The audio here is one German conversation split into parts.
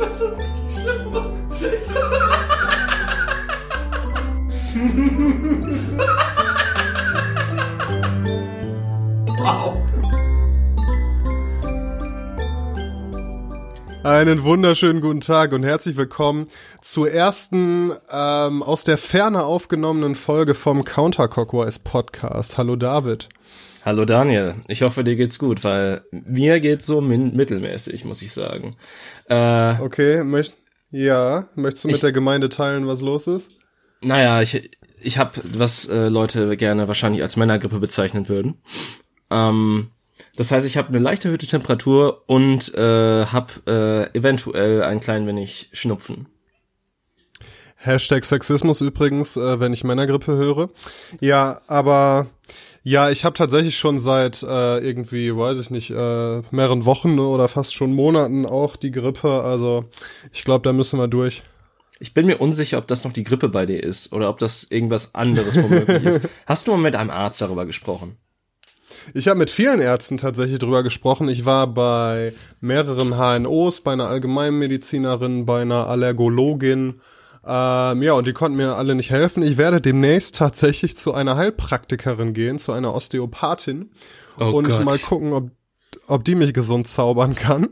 Das ist richtig schlimm. wow. Einen wunderschönen guten Tag und herzlich willkommen zur ersten ähm, aus der Ferne aufgenommenen Folge vom Counterclockwise Podcast. Hallo David. Hallo Daniel, ich hoffe dir geht's gut, weil mir geht's so mittelmäßig, muss ich sagen. Äh, okay, möcht, ja, möchtest du mit ich, der Gemeinde teilen, was los ist? Naja, ich, ich habe, was äh, Leute gerne wahrscheinlich als Männergrippe bezeichnen würden. Ähm, das heißt, ich habe eine leicht erhöhte Temperatur und äh, habe äh, eventuell ein klein wenig Schnupfen. Hashtag Sexismus übrigens, äh, wenn ich Männergrippe höre. Ja, aber ja, ich habe tatsächlich schon seit äh, irgendwie, weiß ich nicht, äh, mehreren Wochen oder fast schon Monaten auch die Grippe. Also ich glaube, da müssen wir durch. Ich bin mir unsicher, ob das noch die Grippe bei dir ist oder ob das irgendwas anderes womöglich ist. Hast du mal mit einem Arzt darüber gesprochen? Ich habe mit vielen Ärzten tatsächlich drüber gesprochen. Ich war bei mehreren HNOs, bei einer Allgemeinmedizinerin, bei einer Allergologin. Ähm, ja, und die konnten mir alle nicht helfen. Ich werde demnächst tatsächlich zu einer Heilpraktikerin gehen, zu einer Osteopathin. Oh und Gott. mal gucken, ob, ob die mich gesund zaubern kann.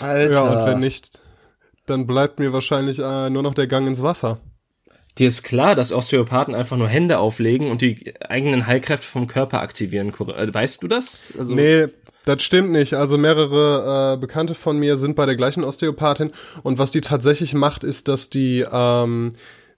Alter. Ja, und wenn nicht, dann bleibt mir wahrscheinlich äh, nur noch der Gang ins Wasser. Dir ist klar, dass Osteopathen einfach nur Hände auflegen und die eigenen Heilkräfte vom Körper aktivieren. Äh, weißt du das? Also nee, das stimmt nicht. Also mehrere äh, Bekannte von mir sind bei der gleichen Osteopathin und was die tatsächlich macht, ist, dass die ähm,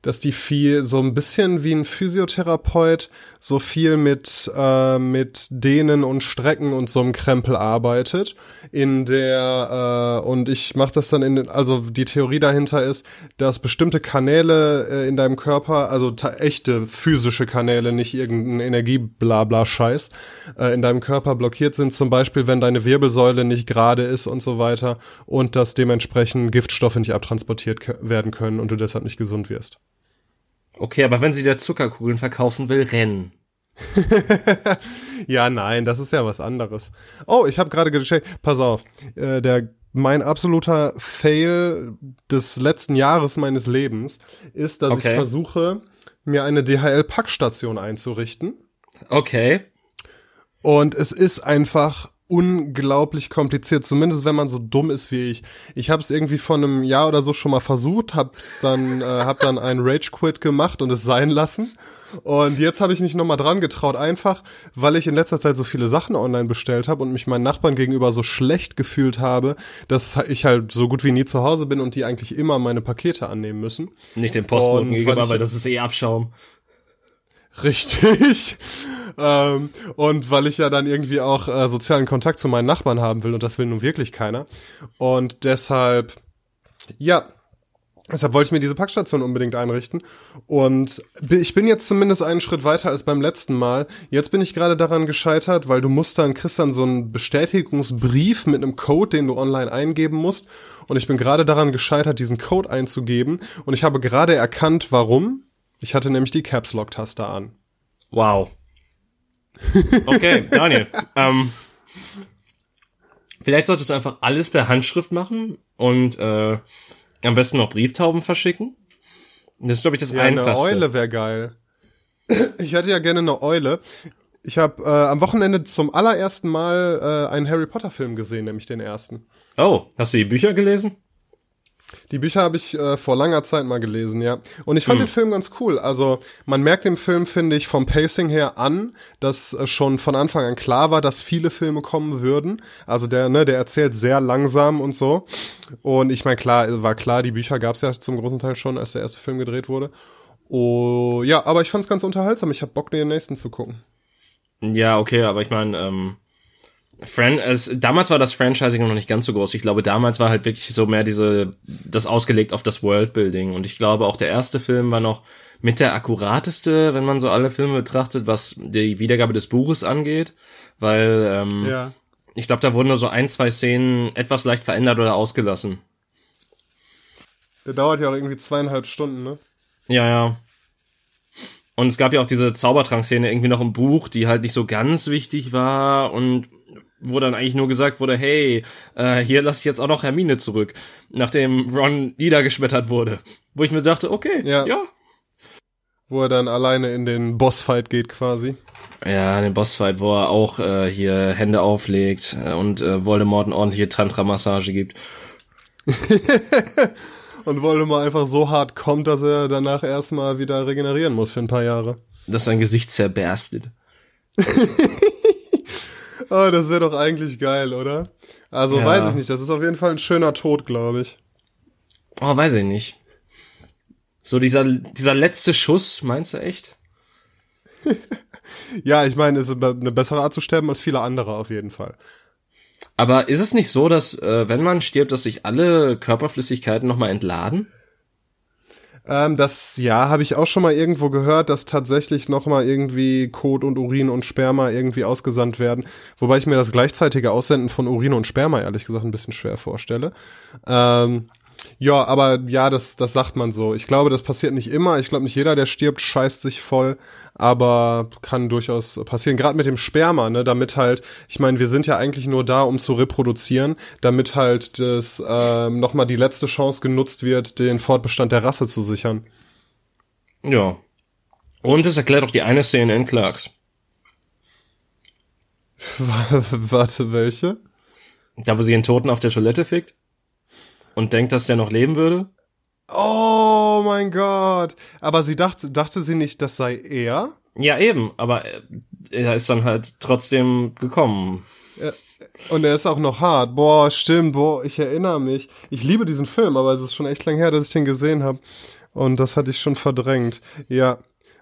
dass die viel so ein bisschen wie ein Physiotherapeut so viel mit äh, mit Dehnen und Strecken und so einem Krempel arbeitet in der äh, und ich mache das dann in den, also die Theorie dahinter ist, dass bestimmte Kanäle äh, in deinem Körper, also echte physische Kanäle, nicht irgendein Energieblabla Scheiß äh, in deinem Körper blockiert sind, zum Beispiel wenn deine Wirbelsäule nicht gerade ist und so weiter und dass dementsprechend Giftstoffe nicht abtransportiert werden können und du deshalb nicht gesund wirst. Okay, aber wenn sie der Zuckerkugeln verkaufen will, rennen. ja, nein, das ist ja was anderes. Oh, ich habe gerade gecheckt. Pass auf, äh, der mein absoluter Fail des letzten Jahres meines Lebens ist, dass okay. ich versuche, mir eine DHL-Packstation einzurichten. Okay. Und es ist einfach unglaublich kompliziert, zumindest wenn man so dumm ist wie ich. Ich habe es irgendwie vor einem Jahr oder so schon mal versucht, hab's dann äh, hab dann einen Rage Quit gemacht und es sein lassen. Und jetzt habe ich mich nochmal dran getraut, einfach weil ich in letzter Zeit so viele Sachen online bestellt habe und mich meinen Nachbarn gegenüber so schlecht gefühlt habe, dass ich halt so gut wie nie zu Hause bin und die eigentlich immer meine Pakete annehmen müssen. Nicht den Postboten gegenüber, weil das ist eh Abschaum. Richtig. ähm, und weil ich ja dann irgendwie auch äh, sozialen Kontakt zu meinen Nachbarn haben will und das will nun wirklich keiner. Und deshalb, ja, deshalb wollte ich mir diese Packstation unbedingt einrichten. Und ich bin jetzt zumindest einen Schritt weiter als beim letzten Mal. Jetzt bin ich gerade daran gescheitert, weil du musst dann, kriegst dann so einen Bestätigungsbrief mit einem Code, den du online eingeben musst. Und ich bin gerade daran gescheitert, diesen Code einzugeben. Und ich habe gerade erkannt, warum. Ich hatte nämlich die Caps Lock Taste an. Wow. Okay, Daniel. ähm, vielleicht solltest du einfach alles per Handschrift machen und äh, am besten noch Brieftauben verschicken. Das ist, glaube ich, das ja, Einfachste. Eine Eule wäre geil. Ich hätte ja gerne eine Eule. Ich habe äh, am Wochenende zum allerersten Mal äh, einen Harry Potter Film gesehen, nämlich den ersten. Oh, hast du die Bücher gelesen? Die Bücher habe ich äh, vor langer Zeit mal gelesen, ja. Und ich fand mhm. den Film ganz cool. Also man merkt dem Film, finde ich, vom Pacing her an, dass äh, schon von Anfang an klar war, dass viele Filme kommen würden. Also der, ne, der erzählt sehr langsam und so. Und ich meine, klar, war klar, die Bücher gab es ja zum großen Teil schon, als der erste Film gedreht wurde. Oh, ja, aber ich fand es ganz unterhaltsam. Ich habe Bock, den nächsten zu gucken. Ja, okay, aber ich meine, ähm, Fran es, damals war das Franchising noch nicht ganz so groß. Ich glaube, damals war halt wirklich so mehr diese, das ausgelegt auf das Worldbuilding. Und ich glaube, auch der erste Film war noch mit der akkurateste, wenn man so alle Filme betrachtet, was die Wiedergabe des Buches angeht. Weil, ähm, ja. ich glaube, da wurden nur so ein, zwei Szenen etwas leicht verändert oder ausgelassen. Der dauert ja auch irgendwie zweieinhalb Stunden, ne? Ja, ja. Und es gab ja auch diese Zaubertrankszene irgendwie noch im Buch, die halt nicht so ganz wichtig war und wo dann eigentlich nur gesagt wurde, hey, äh, hier lasse ich jetzt auch noch Hermine zurück, nachdem Ron niedergeschmettert wurde. Wo ich mir dachte, okay, ja. ja. Wo er dann alleine in den Bossfight geht quasi. Ja, den Bossfight, wo er auch äh, hier Hände auflegt äh, und äh, Voldemort eine ordentliche Tantra-Massage gibt. und Voldemort einfach so hart kommt, dass er danach erstmal wieder regenerieren muss für ein paar Jahre. Dass sein Gesicht zerberstet. oh, das wäre doch eigentlich geil, oder? Also ja. weiß ich nicht, das ist auf jeden Fall ein schöner Tod, glaube ich. Oh, weiß ich nicht. So dieser, dieser letzte Schuss, meinst du echt? ja, ich meine, es ist eine bessere Art zu sterben als viele andere auf jeden Fall. Aber ist es nicht so, dass äh, wenn man stirbt, dass sich alle Körperflüssigkeiten nochmal entladen? Ähm, das ja, habe ich auch schon mal irgendwo gehört, dass tatsächlich nochmal irgendwie Kot und Urin und Sperma irgendwie ausgesandt werden. Wobei ich mir das gleichzeitige Aussenden von Urin und Sperma ehrlich gesagt ein bisschen schwer vorstelle. Ähm, ja, aber ja, das, das sagt man so. Ich glaube, das passiert nicht immer. Ich glaube, nicht jeder, der stirbt, scheißt sich voll. Aber kann durchaus passieren. Gerade mit dem Sperma, ne, damit halt, ich meine, wir sind ja eigentlich nur da, um zu reproduzieren, damit halt das ähm, nochmal die letzte Chance genutzt wird, den Fortbestand der Rasse zu sichern. Ja. Und es erklärt auch die eine Szene in Clarks. Warte, welche? Da, wo sie den Toten auf der Toilette fickt? Und denkt, dass der noch leben würde? Oh mein Gott. Aber sie dachte, dachte sie nicht, das sei er? Ja, eben, aber er ist dann halt trotzdem gekommen. Ja, und er ist auch noch hart. Boah, stimmt, boah, ich erinnere mich. Ich liebe diesen Film, aber es ist schon echt lang her, dass ich den gesehen habe. Und das hatte ich schon verdrängt. Ja.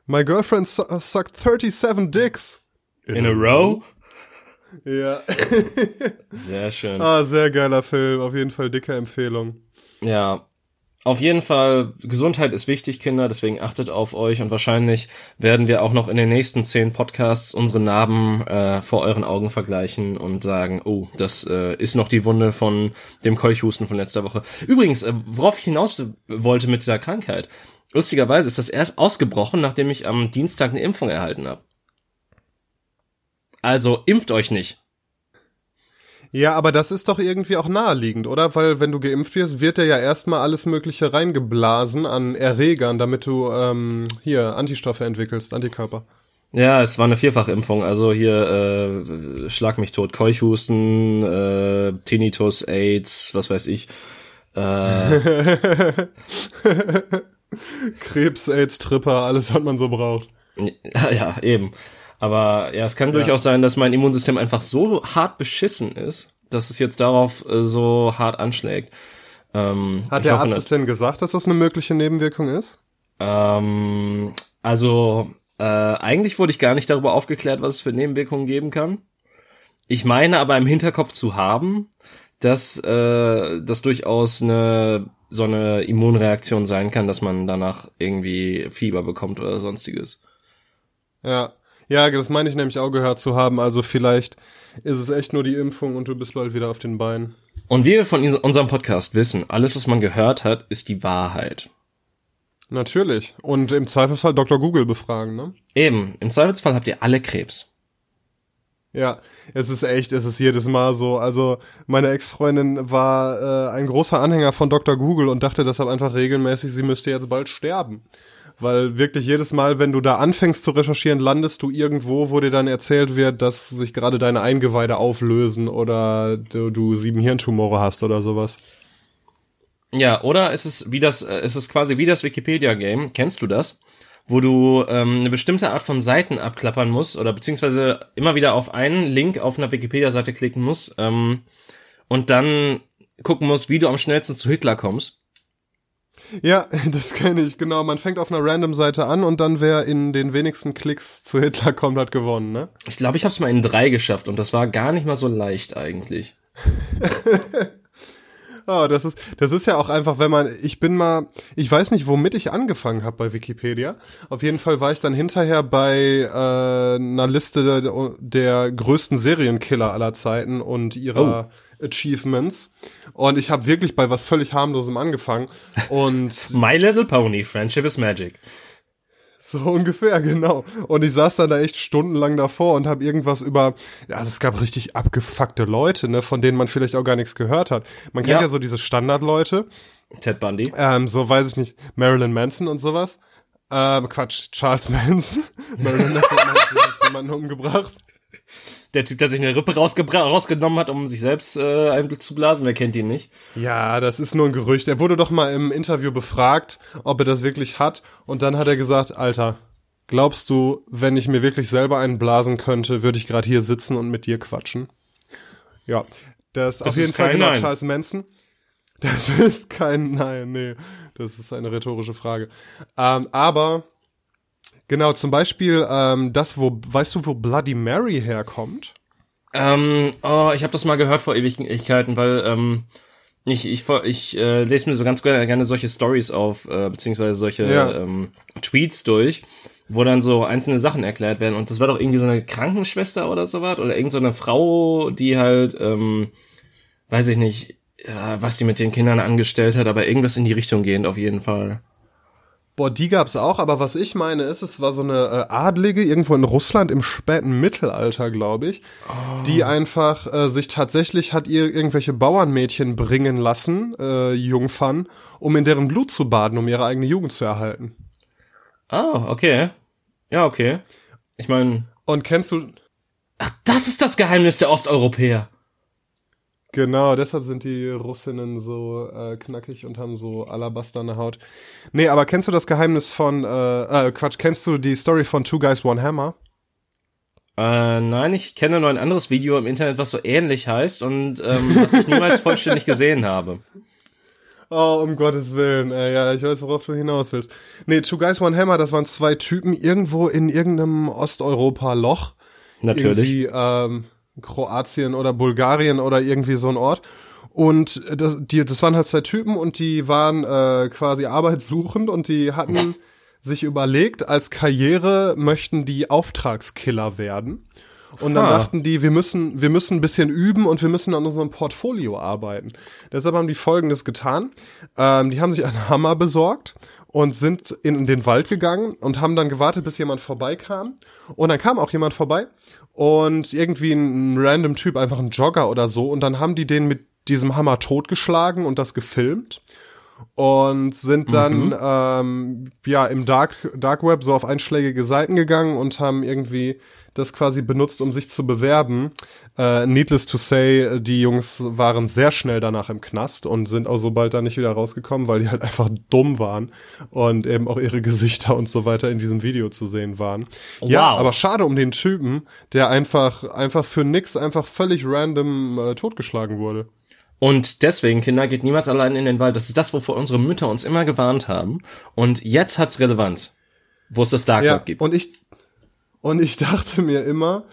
My girlfriend su sucked 37 dicks. In, In a, a row? Ja. sehr schön. Ah, sehr geiler Film. Auf jeden Fall dicke Empfehlung. Ja. Auf jeden Fall, Gesundheit ist wichtig, Kinder, deswegen achtet auf euch und wahrscheinlich werden wir auch noch in den nächsten zehn Podcasts unsere Narben äh, vor euren Augen vergleichen und sagen, oh, das äh, ist noch die Wunde von dem Keuchhusten von letzter Woche. Übrigens, äh, worauf ich hinaus wollte mit dieser Krankheit. Lustigerweise ist das erst ausgebrochen, nachdem ich am Dienstag eine Impfung erhalten habe. Also impft euch nicht. Ja, aber das ist doch irgendwie auch naheliegend, oder? Weil wenn du geimpft wirst, wird dir ja erstmal alles Mögliche reingeblasen an Erregern, damit du ähm, hier Antistoffe entwickelst, Antikörper. Ja, es war eine Vierfachimpfung, also hier äh, Schlag mich tot, Keuchhusten, äh, Tinnitus, AIDS, was weiß ich. Äh, Krebs, AIDS, Tripper, alles, was man so braucht. Ja, ja eben. Aber ja, es kann ja. durchaus sein, dass mein Immunsystem einfach so hart beschissen ist, dass es jetzt darauf äh, so hart anschlägt. Ähm, Hat der hoffe, Arzt es denn gesagt, dass das eine mögliche Nebenwirkung ist? Ähm, also äh, eigentlich wurde ich gar nicht darüber aufgeklärt, was es für Nebenwirkungen geben kann. Ich meine aber im Hinterkopf zu haben, dass äh, das durchaus eine so eine Immunreaktion sein kann, dass man danach irgendwie Fieber bekommt oder sonstiges. Ja, ja, das meine ich nämlich auch gehört zu haben. Also vielleicht ist es echt nur die Impfung und du bist bald wieder auf den Beinen. Und wie wir von unserem Podcast wissen, alles, was man gehört hat, ist die Wahrheit. Natürlich. Und im Zweifelsfall Dr. Google befragen, ne? Eben. Im Zweifelsfall habt ihr alle Krebs. Ja, es ist echt, es ist jedes Mal so. Also meine Ex-Freundin war äh, ein großer Anhänger von Dr. Google und dachte deshalb einfach regelmäßig, sie müsste jetzt bald sterben. Weil wirklich jedes Mal, wenn du da anfängst zu recherchieren, landest du irgendwo, wo dir dann erzählt wird, dass sich gerade deine Eingeweide auflösen oder du, du sieben Hirntumore hast oder sowas. Ja, oder ist es wie das, äh, ist es quasi wie das Wikipedia-Game, kennst du das? Wo du ähm, eine bestimmte Art von Seiten abklappern musst oder beziehungsweise immer wieder auf einen Link auf einer Wikipedia-Seite klicken musst ähm, und dann gucken musst, wie du am schnellsten zu Hitler kommst. Ja, das kenne ich, genau. Man fängt auf einer random Seite an und dann wer in den wenigsten Klicks zu Hitler kommt, hat gewonnen, ne? Ich glaube, ich habe es mal in drei geschafft und das war gar nicht mal so leicht eigentlich. oh, das ist, das ist ja auch einfach, wenn man, ich bin mal, ich weiß nicht, womit ich angefangen habe bei Wikipedia. Auf jeden Fall war ich dann hinterher bei äh, einer Liste der, der größten Serienkiller aller Zeiten und ihrer oh Achievements. Und ich habe wirklich bei was völlig harmlosem angefangen. Und My Little Pony, Friendship is Magic. So ungefähr, genau. Und ich saß dann da echt stundenlang davor und habe irgendwas über, ja, also es gab richtig abgefuckte Leute, ne, von denen man vielleicht auch gar nichts gehört hat. Man kennt ja, ja so diese Standardleute. Ted Bundy. Ähm, so weiß ich nicht, Marilyn Manson und sowas. Ähm, Quatsch, Charles Manson. Marilyn Manson hat jemanden umgebracht. Der Typ, der sich eine Rippe rausgenommen hat, um sich selbst äh, einzublasen, wer kennt ihn nicht? Ja, das ist nur ein Gerücht. Er wurde doch mal im Interview befragt, ob er das wirklich hat. Und dann hat er gesagt, Alter, glaubst du, wenn ich mir wirklich selber einen blasen könnte, würde ich gerade hier sitzen und mit dir quatschen? Ja, das, das auf jeden Fall genau. Charles Manson. Das ist kein Nein, nee. Das ist eine rhetorische Frage. Ähm, aber Genau, zum Beispiel ähm, das, wo, weißt du, wo Bloody Mary herkommt? Ähm, oh, ich habe das mal gehört vor Ewigkeiten, weil ähm, ich, ich, ich äh, lese mir so ganz gerne, gerne solche Stories auf, äh, beziehungsweise solche ja. ähm, Tweets durch, wo dann so einzelne Sachen erklärt werden. Und das war doch irgendwie so eine Krankenschwester oder sowas, oder irgend so eine Frau, die halt, ähm, weiß ich nicht, ja, was die mit den Kindern angestellt hat, aber irgendwas in die Richtung gehend auf jeden Fall. Boah, die gab's auch, aber was ich meine ist, es war so eine äh, Adlige irgendwo in Russland im späten Mittelalter, glaube ich, oh. die einfach äh, sich tatsächlich hat ihr irgendwelche Bauernmädchen bringen lassen, äh, Jungfern, um in deren Blut zu baden, um ihre eigene Jugend zu erhalten. Oh, okay. Ja, okay. Ich meine. Und kennst du. Ach, das ist das Geheimnis der Osteuropäer. Genau, deshalb sind die Russinnen so äh, knackig und haben so alabasterne Haut. Nee, aber kennst du das Geheimnis von, äh, äh, Quatsch, kennst du die Story von Two Guys, One Hammer? Äh, nein, ich kenne nur ein anderes Video im Internet, was so ähnlich heißt und ähm, was ich niemals vollständig gesehen habe. Oh, um Gottes Willen. Äh, ja, ich weiß, worauf du hinaus willst. Nee, Two Guys, One Hammer, das waren zwei Typen irgendwo in irgendeinem Osteuropa-Loch. Natürlich. Irgendwie, ähm, Kroatien oder Bulgarien oder irgendwie so ein Ort. Und das, die, das waren halt zwei Typen und die waren äh, quasi arbeitssuchend und die hatten sich überlegt, als Karriere möchten die Auftragskiller werden. Und dann ha. dachten die, wir müssen, wir müssen ein bisschen üben und wir müssen an unserem Portfolio arbeiten. Deshalb haben die Folgendes getan. Ähm, die haben sich einen Hammer besorgt und sind in den Wald gegangen und haben dann gewartet, bis jemand vorbeikam. Und dann kam auch jemand vorbei und irgendwie ein, random Typ, einfach ein Jogger oder so. Und dann haben die den mit diesem Hammer totgeschlagen und das gefilmt und sind dann mhm. ähm, ja im Dark Dark Web so auf einschlägige Seiten gegangen und haben irgendwie das quasi benutzt, um sich zu bewerben. Äh, needless to say, die Jungs waren sehr schnell danach im Knast und sind auch so bald da nicht wieder rausgekommen, weil die halt einfach dumm waren und eben auch ihre Gesichter und so weiter in diesem Video zu sehen waren. Wow. Ja, aber schade um den Typen, der einfach einfach für nix einfach völlig random äh, totgeschlagen wurde. Und deswegen, Kinder, geht niemals allein in den Wald. Das ist das, wovor unsere Mütter uns immer gewarnt haben. Und jetzt hat's Relevanz, wo es das Dark Web ja, gibt. Und ich, und ich dachte mir immer,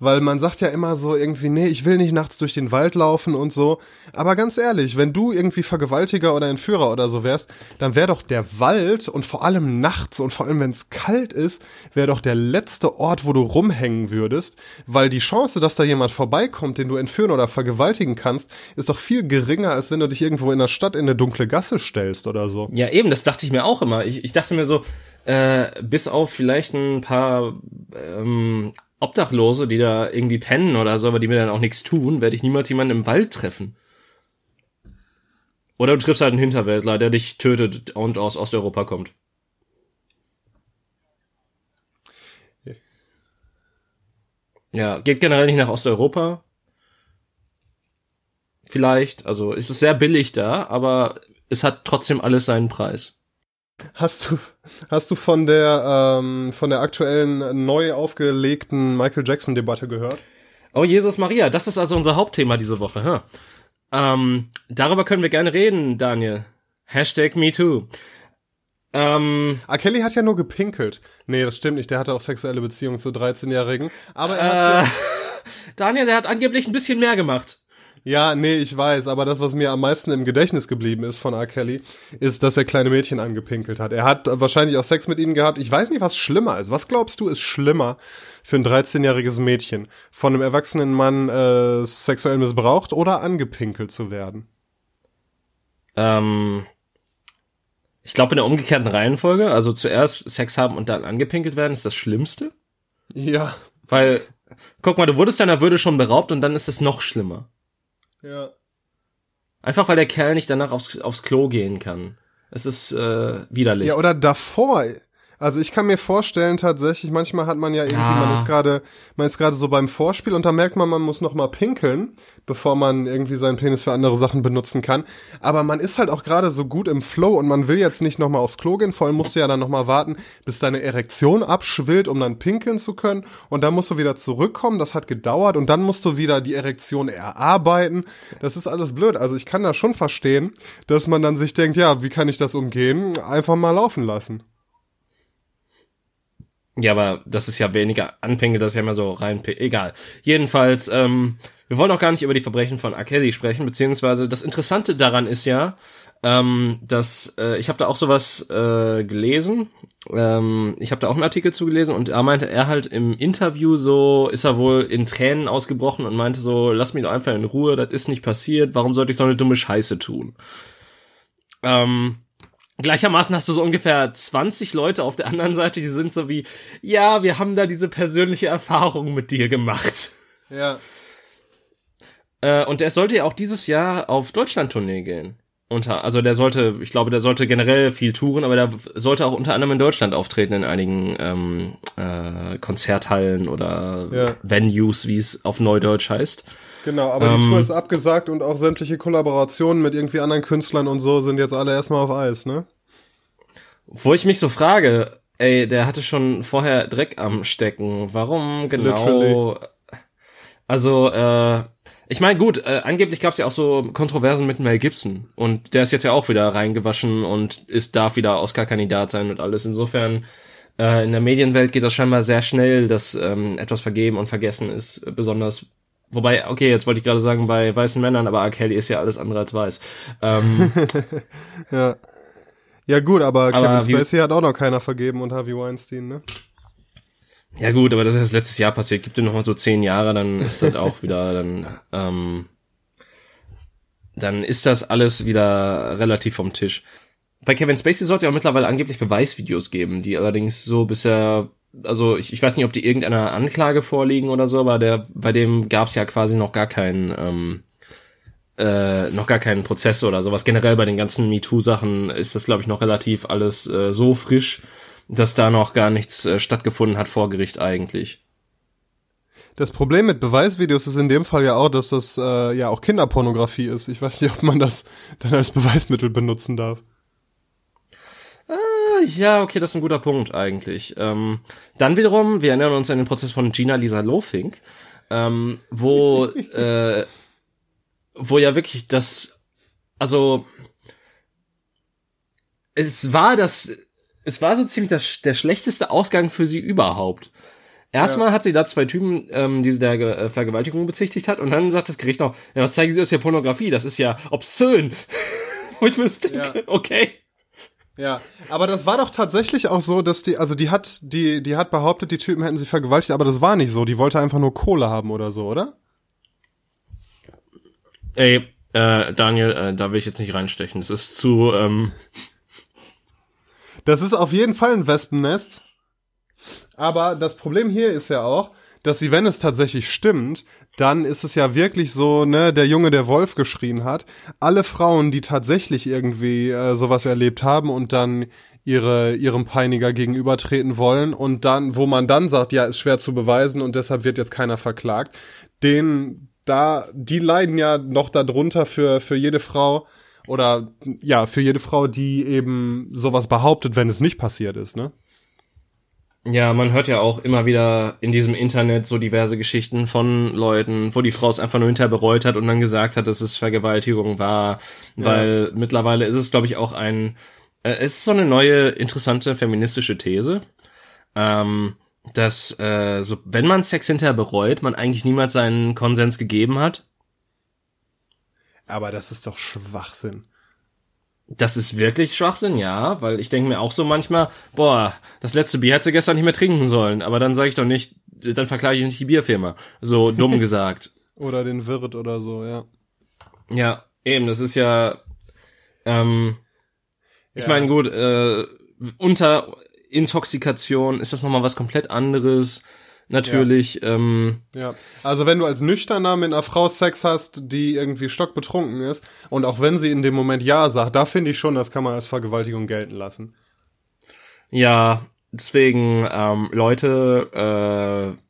weil man sagt ja immer so irgendwie, nee, ich will nicht nachts durch den Wald laufen und so. Aber ganz ehrlich, wenn du irgendwie Vergewaltiger oder Entführer oder so wärst, dann wäre doch der Wald und vor allem nachts und vor allem wenn es kalt ist, wäre doch der letzte Ort, wo du rumhängen würdest, weil die Chance, dass da jemand vorbeikommt, den du entführen oder vergewaltigen kannst, ist doch viel geringer, als wenn du dich irgendwo in der Stadt in eine dunkle Gasse stellst oder so. Ja, eben, das dachte ich mir auch immer. Ich, ich dachte mir so, äh, bis auf vielleicht ein paar ähm, Obdachlose, die da irgendwie pennen oder so, aber die mir dann auch nichts tun, werde ich niemals jemanden im Wald treffen. Oder du triffst halt einen Hinterwäldler, der dich tötet und aus Osteuropa kommt. Ja, geht generell nicht nach Osteuropa. Vielleicht, also ist es sehr billig da, aber es hat trotzdem alles seinen Preis. Hast du, hast du von der, ähm, von der aktuellen neu aufgelegten Michael Jackson Debatte gehört? Oh Jesus Maria, das ist also unser Hauptthema diese Woche. Huh? Ähm, darüber können wir gerne reden, Daniel. Hashtag MeToo. Ähm, ah, Kelly hat ja nur gepinkelt. Nee, das stimmt nicht. Der hatte auch sexuelle Beziehungen zu 13-Jährigen. Aber er hat äh, Daniel, der hat angeblich ein bisschen mehr gemacht. Ja, nee, ich weiß, aber das, was mir am meisten im Gedächtnis geblieben ist von R. Kelly, ist, dass er kleine Mädchen angepinkelt hat. Er hat wahrscheinlich auch Sex mit ihnen gehabt. Ich weiß nicht, was schlimmer ist. Was glaubst du, ist schlimmer für ein 13-jähriges Mädchen, von einem erwachsenen Mann äh, sexuell missbraucht oder angepinkelt zu werden? Ähm, Ich glaube in der umgekehrten Reihenfolge, also zuerst Sex haben und dann angepinkelt werden, ist das Schlimmste. Ja. Weil, guck mal, du wurdest deiner Würde schon beraubt und dann ist es noch schlimmer. Ja. Einfach weil der Kerl nicht danach aufs, aufs Klo gehen kann. Es ist äh, widerlich. Ja, oder davor. Also ich kann mir vorstellen tatsächlich, manchmal hat man ja irgendwie, ja. man ist gerade, man ist gerade so beim Vorspiel und da merkt man, man muss noch mal pinkeln, bevor man irgendwie seinen Penis für andere Sachen benutzen kann. Aber man ist halt auch gerade so gut im Flow und man will jetzt nicht noch mal aufs Klo gehen. Vor allem musst du ja dann noch mal warten, bis deine Erektion abschwillt, um dann pinkeln zu können. Und dann musst du wieder zurückkommen. Das hat gedauert und dann musst du wieder die Erektion erarbeiten. Das ist alles blöd. Also ich kann da schon verstehen, dass man dann sich denkt, ja, wie kann ich das umgehen? Einfach mal laufen lassen. Ja, aber das ist ja weniger Anfänge, das ist ja immer so rein, egal. Jedenfalls, ähm, wir wollen auch gar nicht über die Verbrechen von R. Kelly sprechen, beziehungsweise das Interessante daran ist ja, ähm, dass äh, ich habe da auch sowas äh, gelesen. Ähm, ich habe da auch einen Artikel zugelesen und er meinte, er halt im Interview so ist er wohl in Tränen ausgebrochen und meinte so, lass mich doch einfach in Ruhe, das ist nicht passiert, warum sollte ich so eine dumme Scheiße tun? Ähm, Gleichermaßen hast du so ungefähr 20 Leute auf der anderen Seite, die sind so wie, ja, wir haben da diese persönliche Erfahrung mit dir gemacht. Ja. Äh, und der sollte ja auch dieses Jahr auf Deutschland-Tournee gehen. Unter, also der sollte, ich glaube, der sollte generell viel touren, aber der sollte auch unter anderem in Deutschland auftreten in einigen ähm, äh, Konzerthallen oder ja. Venues, wie es auf Neudeutsch heißt. Genau, aber ähm, die Tour ist abgesagt und auch sämtliche Kollaborationen mit irgendwie anderen Künstlern und so sind jetzt alle erstmal auf Eis, ne? Wo ich mich so frage, ey, der hatte schon vorher Dreck am Stecken. Warum genau? Literally. Also, äh, ich meine, gut, äh, angeblich gab es ja auch so Kontroversen mit Mel Gibson und der ist jetzt ja auch wieder reingewaschen und ist darf wieder Oscar-Kandidat sein und alles. Insofern, äh, in der Medienwelt geht das scheinbar sehr schnell, dass ähm, etwas vergeben und vergessen ist, besonders Wobei, okay, jetzt wollte ich gerade sagen, bei weißen Männern, aber R. Kelly ist ja alles andere als weiß. Ähm, ja. Ja, gut, aber, aber Kevin Spacey hat auch noch keiner vergeben und Harvey Weinstein, ne? Ja, gut, aber das ist letztes Jahr passiert. Gibt dir noch mal so zehn Jahre, dann ist das auch wieder, dann, ähm, dann ist das alles wieder relativ vom Tisch. Bei Kevin Spacey soll es ja auch mittlerweile angeblich Beweisvideos geben, die allerdings so bisher also ich, ich weiß nicht, ob die irgendeiner Anklage vorliegen oder so, aber der, bei dem gab es ja quasi noch gar keinen, ähm, äh, noch gar keinen Prozess oder sowas. Generell bei den ganzen MeToo-Sachen ist das, glaube ich, noch relativ alles äh, so frisch, dass da noch gar nichts äh, stattgefunden hat vor Gericht eigentlich. Das Problem mit Beweisvideos ist in dem Fall ja auch, dass das äh, ja auch Kinderpornografie ist. Ich weiß nicht, ob man das dann als Beweismittel benutzen darf. Ja, okay, das ist ein guter Punkt eigentlich. Ähm, dann wiederum, wir erinnern uns an den Prozess von Gina Lisa Lofink, ähm, wo, äh, wo ja wirklich das, also es war das, es war so ziemlich das, der schlechteste Ausgang für sie überhaupt. Erstmal ja. hat sie da zwei Typen, ähm, die sie der äh, Vergewaltigung bezichtigt hat, und dann sagt das Gericht noch, ja, was zeigen sie aus der Pornografie? Das ist ja obszön. Wo ich mir denke, ja. okay. Ja, aber das war doch tatsächlich auch so, dass die, also die hat, die, die hat behauptet, die Typen hätten sie vergewaltigt, aber das war nicht so. Die wollte einfach nur Kohle haben oder so, oder? Ey, äh, Daniel, äh, da will ich jetzt nicht reinstechen. Das ist zu, ähm Das ist auf jeden Fall ein Wespennest. Aber das Problem hier ist ja auch, dass sie, wenn es tatsächlich stimmt, dann ist es ja wirklich so, ne, der Junge, der Wolf geschrien hat. Alle Frauen, die tatsächlich irgendwie äh, sowas erlebt haben und dann ihre ihrem Peiniger gegenübertreten wollen und dann, wo man dann sagt, ja, ist schwer zu beweisen und deshalb wird jetzt keiner verklagt, den da, die leiden ja noch darunter für für jede Frau oder ja für jede Frau, die eben sowas behauptet, wenn es nicht passiert ist, ne? Ja, man hört ja auch immer wieder in diesem Internet so diverse Geschichten von Leuten, wo die Frau es einfach nur hinterher bereut hat und dann gesagt hat, dass es Vergewaltigung war, weil ja. mittlerweile ist es, glaube ich, auch ein, äh, es ist so eine neue interessante feministische These, ähm, dass äh, so, wenn man Sex hinterher bereut, man eigentlich niemals seinen Konsens gegeben hat. Aber das ist doch Schwachsinn. Das ist wirklich Schwachsinn, ja, weil ich denke mir auch so manchmal, boah, das letzte Bier hätte gestern nicht mehr trinken sollen, aber dann sage ich doch nicht, dann verklage ich nicht die Bierfirma. So dumm gesagt. oder den Wirt oder so, ja. Ja, eben, das ist ja, ähm, Ich meine, gut, äh, unter Intoxikation ist das nochmal was komplett anderes. Natürlich, ja. ähm. Ja. Also wenn du als Nüchterner mit einer Frau Sex hast, die irgendwie stockbetrunken ist, und auch wenn sie in dem Moment Ja sagt, da finde ich schon, das kann man als Vergewaltigung gelten lassen. Ja, deswegen, ähm, Leute, äh,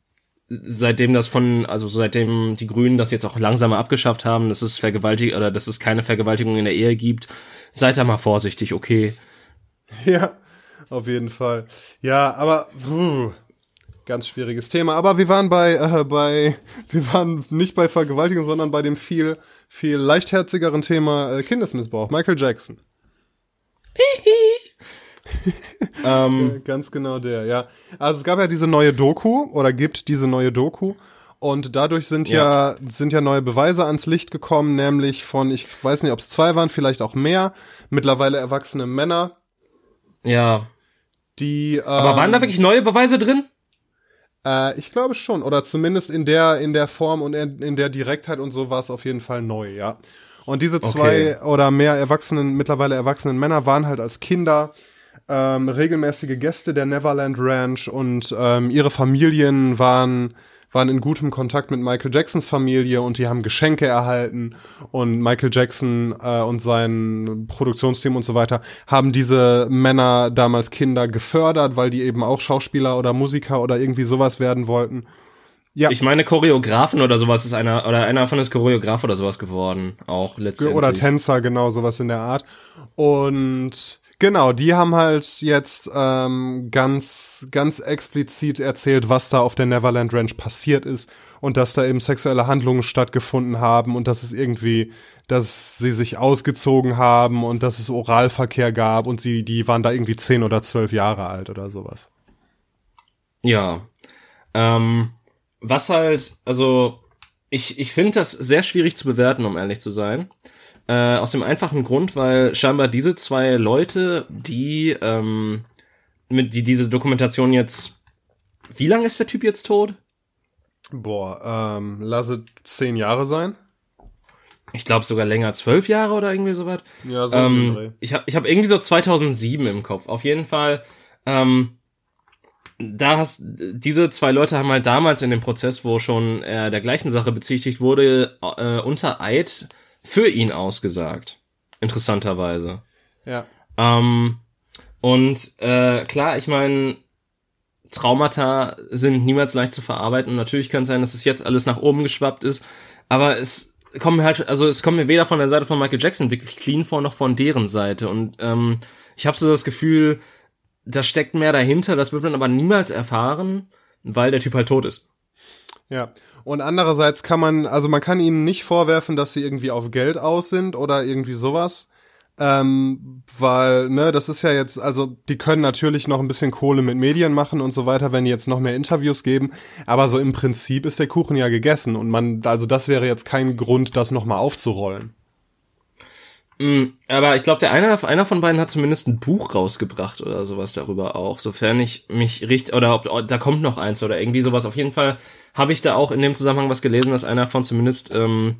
seitdem das von, also seitdem die Grünen das jetzt auch langsamer abgeschafft haben, dass es Vergewaltigung oder dass es keine Vergewaltigung in der Ehe gibt, seid da mal vorsichtig, okay? Ja, auf jeden Fall. Ja, aber puh, ganz schwieriges Thema. Aber wir waren bei, äh, bei, wir waren nicht bei Vergewaltigung, sondern bei dem viel, viel leichtherzigeren Thema äh, Kindesmissbrauch. Michael Jackson. ähm, Ganz genau der, ja. Also es gab ja diese neue Doku oder gibt diese neue Doku. Und dadurch sind ja. ja. sind ja neue Beweise ans Licht gekommen, nämlich von, ich weiß nicht, ob es zwei waren, vielleicht auch mehr, mittlerweile erwachsene Männer. Ja. Die. Ähm, Aber waren da wirklich neue Beweise drin? Äh, ich glaube schon. Oder zumindest in der, in der Form und in, der Direktheit und so war es auf jeden Fall neu, ja. Und diese zwei okay. oder mehr erwachsenen, mittlerweile erwachsenen Männer waren halt als Kinder ähm, regelmäßige Gäste der Neverland Ranch und ähm, ihre Familien waren waren in gutem Kontakt mit Michael Jacksons Familie und die haben Geschenke erhalten und Michael Jackson äh, und sein Produktionsteam und so weiter haben diese Männer damals Kinder gefördert, weil die eben auch Schauspieler oder Musiker oder irgendwie sowas werden wollten. Ja. Ich meine, Choreografen oder sowas ist einer, oder einer von ist Choreograf oder sowas geworden, auch letztendlich. Oder Tänzer, genau, sowas in der Art. Und Genau, die haben halt jetzt ähm, ganz, ganz explizit erzählt, was da auf der Neverland Ranch passiert ist und dass da eben sexuelle Handlungen stattgefunden haben und dass es irgendwie, dass sie sich ausgezogen haben und dass es Oralverkehr gab und sie, die waren da irgendwie zehn oder zwölf Jahre alt oder sowas. Ja. Ähm, was halt, also ich, ich finde das sehr schwierig zu bewerten, um ehrlich zu sein. Äh, aus dem einfachen Grund, weil scheinbar diese zwei Leute, die ähm, mit die diese Dokumentation jetzt. Wie lange ist der Typ jetzt tot? Boah, ähm, lasse zehn Jahre sein. Ich glaube sogar länger, zwölf Jahre oder irgendwie sowas. Ja, so ähm, Ich habe ich hab irgendwie so 2007 im Kopf. Auf jeden Fall. Ähm, da hast diese zwei Leute haben halt damals in dem Prozess, wo schon er der gleichen Sache bezichtigt wurde, äh, unter Eid für ihn ausgesagt. Interessanterweise. Ja. Ähm, und äh, klar, ich meine, Traumata sind niemals leicht zu verarbeiten. Und natürlich kann es sein, dass es jetzt alles nach oben geschwappt ist. Aber es kommt mir halt, also es kommt mir weder von der Seite von Michael Jackson wirklich clean vor, noch von deren Seite. Und ähm, ich habe so das Gefühl, da steckt mehr dahinter. Das wird man aber niemals erfahren, weil der Typ halt tot ist. Ja, und andererseits kann man, also man kann ihnen nicht vorwerfen, dass sie irgendwie auf Geld aus sind oder irgendwie sowas. Ähm, weil, ne, das ist ja jetzt, also die können natürlich noch ein bisschen Kohle mit Medien machen und so weiter, wenn die jetzt noch mehr Interviews geben. Aber so im Prinzip ist der Kuchen ja gegessen und man, also das wäre jetzt kein Grund, das nochmal aufzurollen. Mm, aber ich glaube, der einer, einer von beiden hat zumindest ein Buch rausgebracht oder sowas darüber auch, sofern ich mich richtig, oder ob, oh, da kommt noch eins oder irgendwie sowas. Auf jeden Fall habe ich da auch in dem Zusammenhang was gelesen, dass einer von zumindest ähm,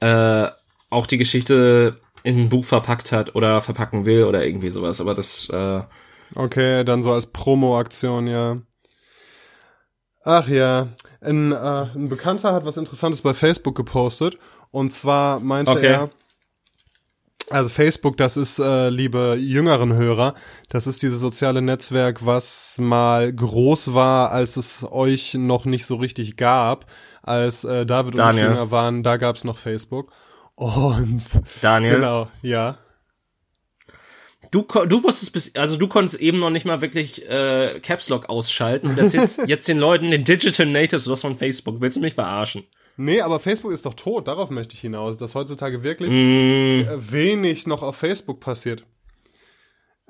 äh, auch die Geschichte in ein Buch verpackt hat oder verpacken will oder irgendwie sowas. Aber das. Äh, okay, dann so als Promo-Aktion, ja. Ach ja, ein, äh, ein Bekannter hat was Interessantes bei Facebook gepostet und zwar meinte okay. er also Facebook, das ist, äh, liebe jüngeren Hörer, das ist dieses soziale Netzwerk, was mal groß war, als es euch noch nicht so richtig gab. Als äh, David und ich jünger waren, da gab's noch Facebook. Und Daniel. Genau, ja. Du, du wusstest bis, also du konntest eben noch nicht mal wirklich äh, Caps Lock ausschalten. Das jetzt, jetzt den Leuten, den Digital Natives, was von Facebook, willst du mich verarschen? Nee, aber Facebook ist doch tot, darauf möchte ich hinaus, dass heutzutage wirklich mm. wenig noch auf Facebook passiert.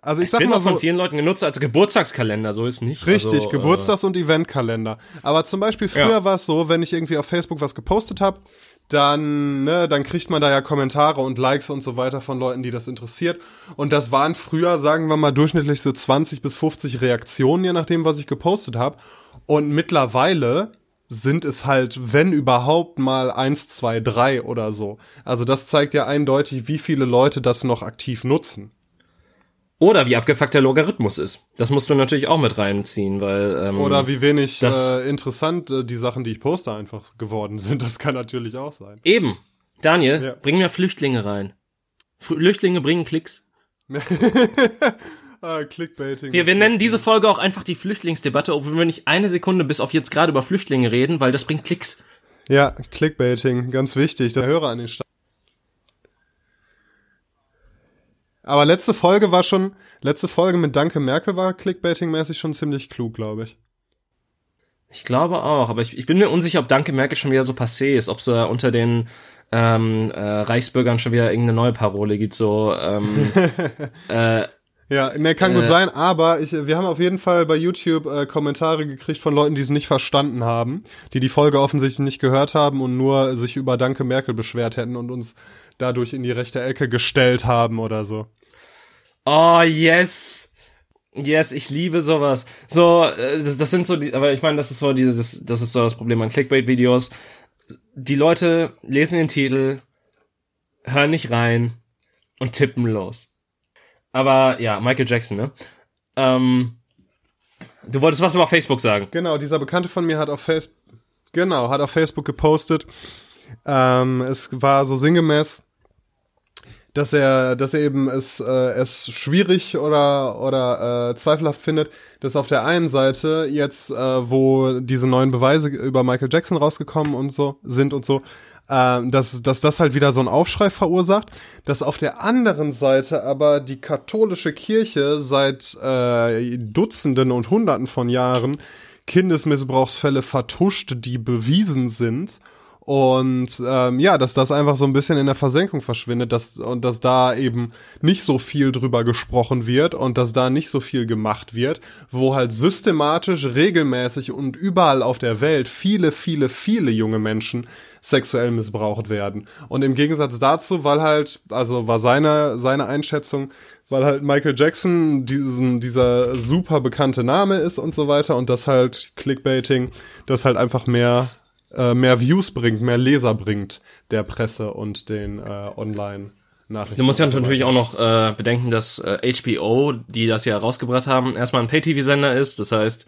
Also ich es sag wird mal so, von vielen Leuten genutzt als Geburtstagskalender, so ist nicht. Richtig, also, Geburtstags- äh, und Eventkalender. Aber zum Beispiel früher ja. war es so, wenn ich irgendwie auf Facebook was gepostet habe, dann, ne, dann kriegt man da ja Kommentare und Likes und so weiter von Leuten, die das interessiert. Und das waren früher, sagen wir mal, durchschnittlich so 20 bis 50 Reaktionen, je nachdem, was ich gepostet habe. Und mittlerweile sind es halt, wenn überhaupt mal eins, zwei, drei oder so. Also das zeigt ja eindeutig, wie viele Leute das noch aktiv nutzen. Oder wie abgefuckt der Logarithmus ist. Das musst du natürlich auch mit reinziehen, weil. Ähm, Oder wie wenig äh, interessant äh, die Sachen, die ich poste, einfach geworden sind. Das kann natürlich auch sein. Eben. Daniel, Ja. bring mir Flüchtlinge rein. Flüchtlinge bringen Klicks. Ah, Clickbaiting. Wir, wir nennen diese Folge auch einfach die Flüchtlingsdebatte, obwohl wir nicht eine Sekunde bis auf jetzt gerade über Flüchtlinge reden, weil das bringt Klicks. Ja, Clickbaiting, ganz wichtig. Der Hörer an den Start. Aber letzte Folge war schon, letzte Folge mit Danke Merkel war Clickbaiting-mäßig schon ziemlich klug, glaube ich. Ich glaube auch, aber ich, ich bin mir unsicher, ob Danke Merkel schon wieder so passé ist, ob es da unter den ähm, äh, Reichsbürgern schon wieder irgendeine neue Parole gibt, so ähm, äh, Ja, ne, kann gut Äh. sein, aber ich, wir haben auf jeden Fall bei YouTube äh, Kommentare gekriegt von Leuten, die es nicht verstanden haben, die die Folge offensichtlich nicht gehört haben und nur sich über Danke Merkel beschwert hätten und uns dadurch in die rechte Ecke gestellt haben oder so. Oh, yes. Yes, ich liebe sowas. So, äh, das, das sind so die, aber ich meine, das ist so diese, das, das ist so das Problem an Clickbait-Videos. Die Leute lesen den Titel, hören nicht rein und tippen los. Aber ja, Michael Jackson, ne? Ähm, du wolltest was über Facebook sagen. Genau, dieser Bekannte von mir hat auf Facebook, genau, hat auf Facebook gepostet. Ähm, es war so sinngemäß, dass er, dass er eben es, äh, es schwierig oder oder äh, zweifelhaft findet, dass auf der einen Seite jetzt, äh, wo diese neuen Beweise über Michael Jackson rausgekommen und so sind und so, äh, dass, dass das halt wieder so einen Aufschrei verursacht, dass auf der anderen Seite aber die katholische Kirche seit äh, Dutzenden und Hunderten von Jahren Kindesmissbrauchsfälle vertuscht, die bewiesen sind. Und ähm, ja, dass das einfach so ein bisschen in der Versenkung verschwindet dass, und dass da eben nicht so viel drüber gesprochen wird und dass da nicht so viel gemacht wird, wo halt systematisch, regelmäßig und überall auf der Welt viele, viele, viele junge Menschen sexuell missbraucht werden. Und im Gegensatz dazu, weil halt, also war seine, seine Einschätzung, weil halt Michael Jackson diesen, dieser super bekannte Name ist und so weiter und das halt Clickbaiting, das halt einfach mehr äh, mehr Views bringt, mehr Leser bringt der Presse und den äh, Online-Nachrichten. Du musst ja natürlich auch noch äh, bedenken, dass äh, HBO, die das ja rausgebracht haben, erstmal ein Pay-TV-Sender ist. Das heißt,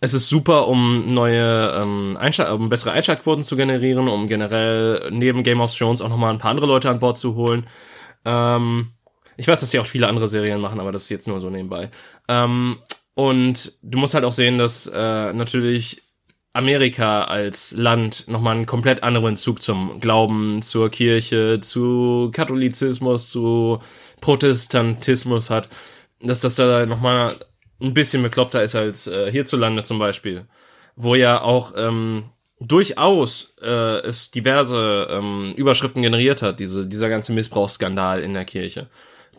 es ist super, um neue ähm, Einschalt um bessere Einschaltquoten zu generieren, um generell neben Game of Thrones auch nochmal ein paar andere Leute an Bord zu holen. Ähm, ich weiß, dass sie auch viele andere Serien machen, aber das ist jetzt nur so nebenbei. Ähm, und du musst halt auch sehen, dass äh, natürlich Amerika als Land nochmal einen komplett anderen Zug zum Glauben, zur Kirche, zu Katholizismus, zu Protestantismus hat, dass das da nochmal ein bisschen bekloppter ist als äh, hierzulande zum Beispiel, wo ja auch ähm, durchaus äh, es diverse ähm, Überschriften generiert hat, diese, dieser ganze Missbrauchsskandal in der Kirche,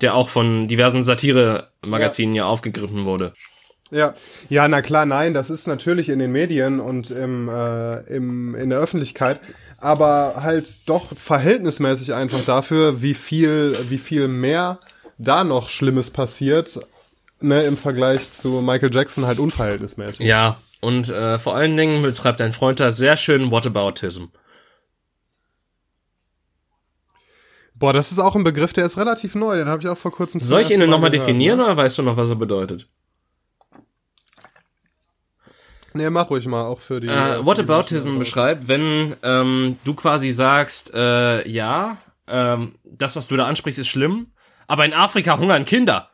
der auch von diversen Satire-Magazinen ja. aufgegriffen wurde. Ja, ja, na klar, nein, das ist natürlich in den Medien und im, äh, im, in der Öffentlichkeit, aber halt doch verhältnismäßig einfach dafür, wie viel, wie viel mehr da noch Schlimmes passiert, ne, im Vergleich zu Michael Jackson halt unverhältnismäßig. Ja, und äh, vor allen Dingen betreibt dein Freund da sehr schön Whataboutism. Boah, das ist auch ein Begriff, der ist relativ neu, den habe ich auch vor kurzem Soll ich ihn Mal nochmal definieren Ne? oder weißt du noch, was er bedeutet? Nee, mach ruhig mal, auch für die. Äh, Whataboutism beschreibt, wenn ähm, du quasi sagst, äh, ja, ähm, das, was du da ansprichst, ist schlimm, aber in Afrika hungern Kinder.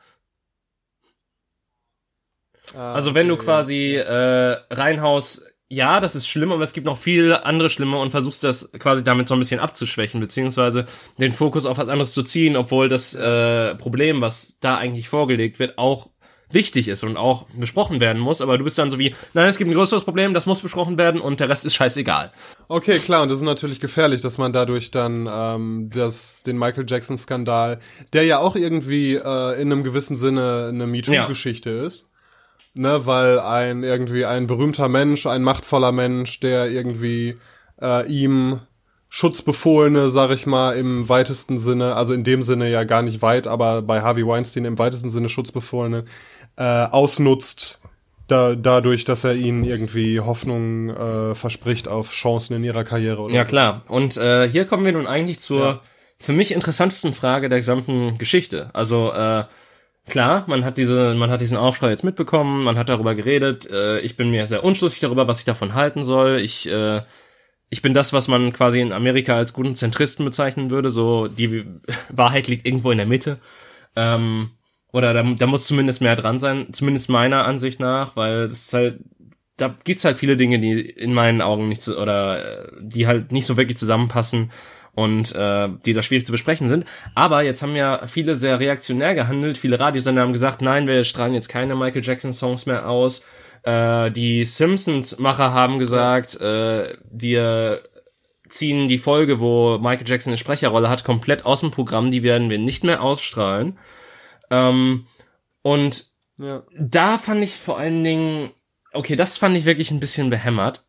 Ah, Also wenn du quasi äh, reinhaust, ja, das ist schlimm, aber es gibt noch viel andere Schlimme und versuchst das quasi damit so ein bisschen abzuschwächen, beziehungsweise den Fokus auf was anderes zu ziehen, obwohl das äh, Problem, was da eigentlich vorgelegt wird, auch wichtig ist und auch besprochen werden muss, aber du bist dann so wie, nein, es gibt ein größeres Problem, das muss besprochen werden und der Rest ist scheißegal. Okay, klar, und das ist natürlich gefährlich, dass man dadurch dann ähm, das, den Michael Jackson-Skandal, der ja auch irgendwie äh, in einem gewissen Sinne eine MeToo-Geschichte ist, ne, weil ein irgendwie ein berühmter Mensch, ein machtvoller Mensch, der irgendwie äh, ihm Schutzbefohlene, sag ich mal, im weitesten Sinne, also in dem Sinne ja gar nicht weit, aber bei Harvey Weinstein im weitesten Sinne Schutzbefohlene, äh, ausnutzt, da, dadurch, dass er ihnen irgendwie Hoffnung äh, verspricht auf Chancen in ihrer Karriere. Oder Ja, klar. Und äh, hier kommen wir nun eigentlich zur Ja. für mich interessantesten Frage der gesamten Geschichte. Also, äh, klar, man hat diese, man hat diesen Aufschrei jetzt mitbekommen, man hat darüber geredet. Äh, ich bin mir sehr unschlüssig darüber, was ich davon halten soll. Ich, äh, ich bin das, was man quasi in Amerika als guten Zentristen bezeichnen würde. So die Wahrheit liegt irgendwo in der Mitte. Ähm, oder da, da muss zumindest mehr dran sein, zumindest meiner Ansicht nach, weil es ist halt, da gibt's halt viele Dinge, die in meinen Augen nicht so, oder äh, die halt nicht so wirklich zusammenpassen und äh, die da schwierig zu besprechen sind. Aber jetzt haben ja viele sehr reaktionär gehandelt. Viele Radiosender haben gesagt, nein, wir strahlen jetzt keine Michael Jackson Songs mehr aus. Äh, die Simpsons-Macher haben gesagt, äh, wir ziehen die Folge, wo Michael Jackson eine Sprecherrolle hat, komplett aus dem Programm. Die werden wir nicht mehr ausstrahlen. Ähm, und ja. da fand ich vor allen Dingen, okay, das fand ich wirklich ein bisschen behämmert,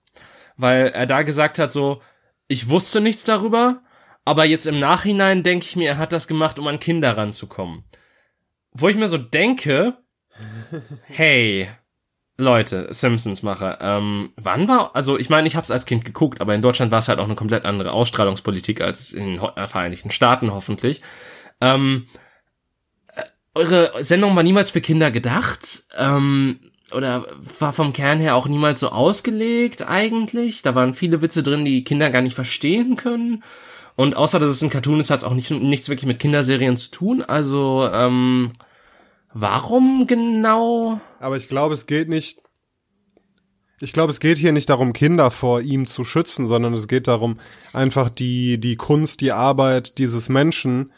weil er da gesagt hat so, ich wusste nichts darüber, aber jetzt im Nachhinein denke ich mir, er hat das gemacht, um an Kinder ranzukommen. Wo ich mir so denke, hey, Leute, Simpsons-Macher, ähm, wann war, also ich meine, ich habe es als Kind geguckt, aber in Deutschland war es halt auch eine komplett andere Ausstrahlungspolitik als in den äh, Vereinigten Staaten hoffentlich. Ähm, äh, eure Sendung war niemals für Kinder gedacht, ähm, oder war vom Kern her auch niemals so ausgelegt eigentlich. Da waren viele Witze drin, die Kinder gar nicht verstehen können. Und außer dass es ein Cartoon ist, hat es auch nicht, nichts wirklich mit Kinderserien zu tun. Also, ähm, warum genau? Aber ich glaube, es geht nicht. Ich glaube, es geht hier nicht darum, Kinder vor ihm zu schützen, sondern es geht darum, einfach die, die Kunst, die Arbeit dieses Menschen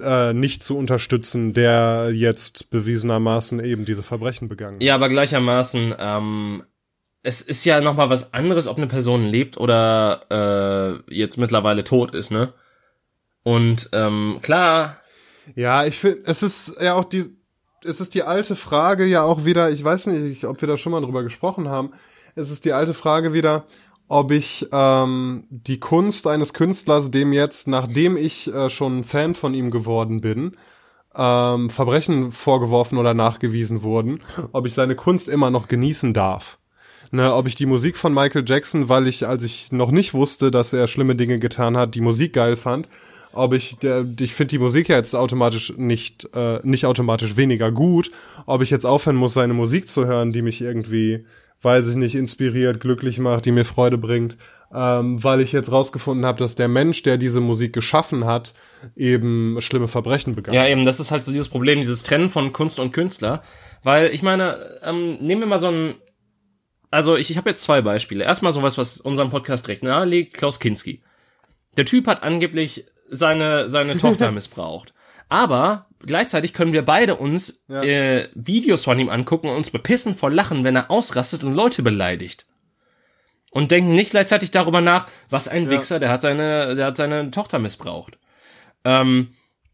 äh, nicht zu unterstützen, der jetzt bewiesenermaßen eben diese Verbrechen begangen hat. Ja, aber gleichermaßen, ähm, es ist ja noch mal was anderes, ob eine Person lebt oder äh, jetzt mittlerweile tot ist, ne? Und ähm, klar. Ja, ich finde, es ist ja auch die, es ist die alte Frage ja auch wieder. Ich weiß nicht, ob wir da schon mal drüber gesprochen haben. Es ist die alte Frage wieder, ob ich ähm, die Kunst eines Künstlers, dem jetzt, nachdem ich äh, schon Fan von ihm geworden bin, ähm, Verbrechen vorgeworfen oder nachgewiesen wurden, ob ich seine Kunst immer noch genießen darf ne, ob ich die Musik von Michael Jackson, weil ich, als ich noch nicht wusste, dass er schlimme Dinge getan hat, die Musik geil fand, ob ich, der, ich finde die Musik ja jetzt automatisch nicht, äh, nicht automatisch weniger gut, ob ich jetzt aufhören muss, seine Musik zu hören, die mich irgendwie, weiß ich nicht, inspiriert, glücklich macht, die mir Freude bringt, ähm, weil ich jetzt rausgefunden habe, dass der Mensch, der diese Musik geschaffen hat, eben schlimme Verbrechen begangen. Ja, eben, das ist halt so dieses Problem, dieses Trennen von Kunst und Künstler, weil ich meine, ähm, nehmen wir mal so ein also ich, ich habe jetzt zwei Beispiele. Erstmal sowas, was unserem Podcast recht nahe liegt, Klaus Kinski. Der Typ hat angeblich seine, seine Tochter missbraucht. Aber gleichzeitig können wir beide uns ja. äh, Videos von ihm angucken und uns bepissen vor Lachen, wenn er ausrastet und Leute beleidigt. Und denken nicht gleichzeitig darüber nach, was ein ja. Wichser, der hat seine, der hat seine Tochter missbraucht. Ähm,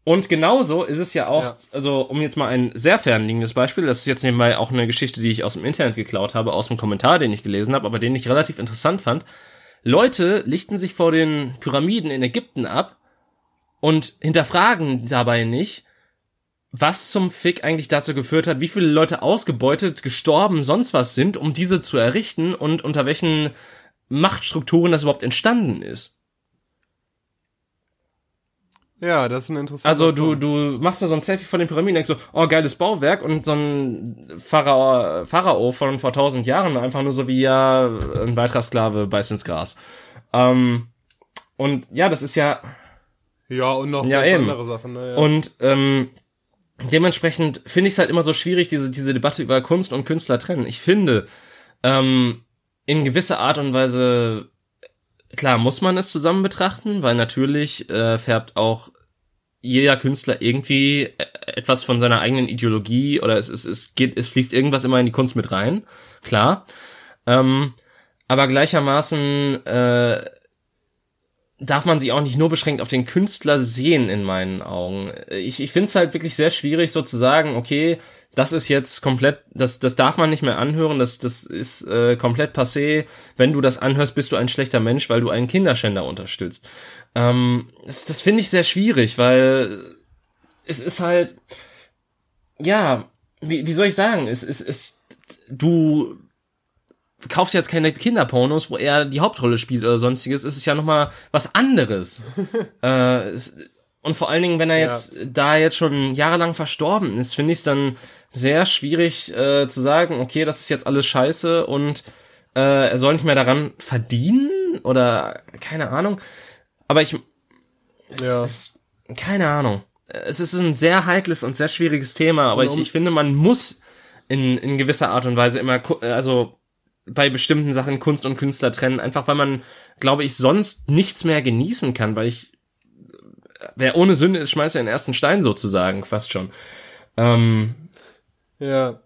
und genauso ist es ja auch, ja. also um jetzt mal ein sehr fernliegendes Beispiel, das ist jetzt nebenbei auch eine Geschichte, die ich aus dem Internet geklaut habe, aus dem Kommentar, den ich gelesen habe, aber den ich relativ interessant fand. Leute lichten sich vor den Pyramiden in Ägypten ab und hinterfragen dabei nicht, was zum Fick eigentlich dazu geführt hat, wie viele Leute ausgebeutet, gestorben, sonst was sind, um diese zu errichten und unter welchen Machtstrukturen das überhaupt entstanden ist. Ja, das ist ein interessanter Also du, du machst da so ein Selfie von den Pyramiden, denkst so, oh, geiles Bauwerk und so ein Pharao, Pharao von vor tausend Jahren, einfach nur so wie ja ein weiterer Sklave beißt ins Gras. Ähm, und ja, das ist ja. Ja, und noch ja, ganz andere Sachen. Ne, ja. Und ähm, dementsprechend finde ich es halt immer so schwierig, diese, diese Debatte über Kunst und Künstler trennen. Ich finde, ähm, in gewisser Art und Weise klar muss man es zusammen betrachten, weil natürlich äh, färbt auch jeder Künstler irgendwie äh, etwas von seiner eigenen Ideologie oder es, es, es geht, es fließt irgendwas immer in die Kunst mit rein, klar. Ähm, aber gleichermaßen äh, darf man sich auch nicht nur beschränkt auf den Künstler sehen in meinen Augen. Ich, ich finde es halt wirklich sehr schwierig so zu sagen, okay, das ist jetzt komplett, das, das darf man nicht mehr anhören, das, das ist äh, komplett passé. Wenn du das anhörst, bist du ein schlechter Mensch, weil du einen Kinderschänder unterstützt. Ähm, das das finde ich sehr schwierig, weil es ist halt, ja, wie, wie soll ich sagen, es ist, es, du kaufst jetzt keine Kinderpornos, wo er die Hauptrolle spielt oder sonstiges, es ist ja nochmal was anderes. äh, es, und vor allen Dingen, wenn er Ja. jetzt da jetzt schon jahrelang verstorben ist, finde ich es dann sehr schwierig äh, zu sagen, okay, das ist jetzt alles scheiße und äh, er soll nicht mehr daran verdienen oder keine Ahnung. Aber ich, es Ja. ist, keine Ahnung. Es ist ein sehr heikles und sehr schwieriges Thema, aber Und ich, um- ich finde, man muss in, in gewisser Art und Weise immer, also bei bestimmten Sachen Kunst und Künstler trennen, einfach weil man, glaube ich, sonst nichts mehr genießen kann, weil ich, wer ohne Sünde ist, schmeißt ja den ersten Stein sozusagen, fast schon. Ähm, Ja.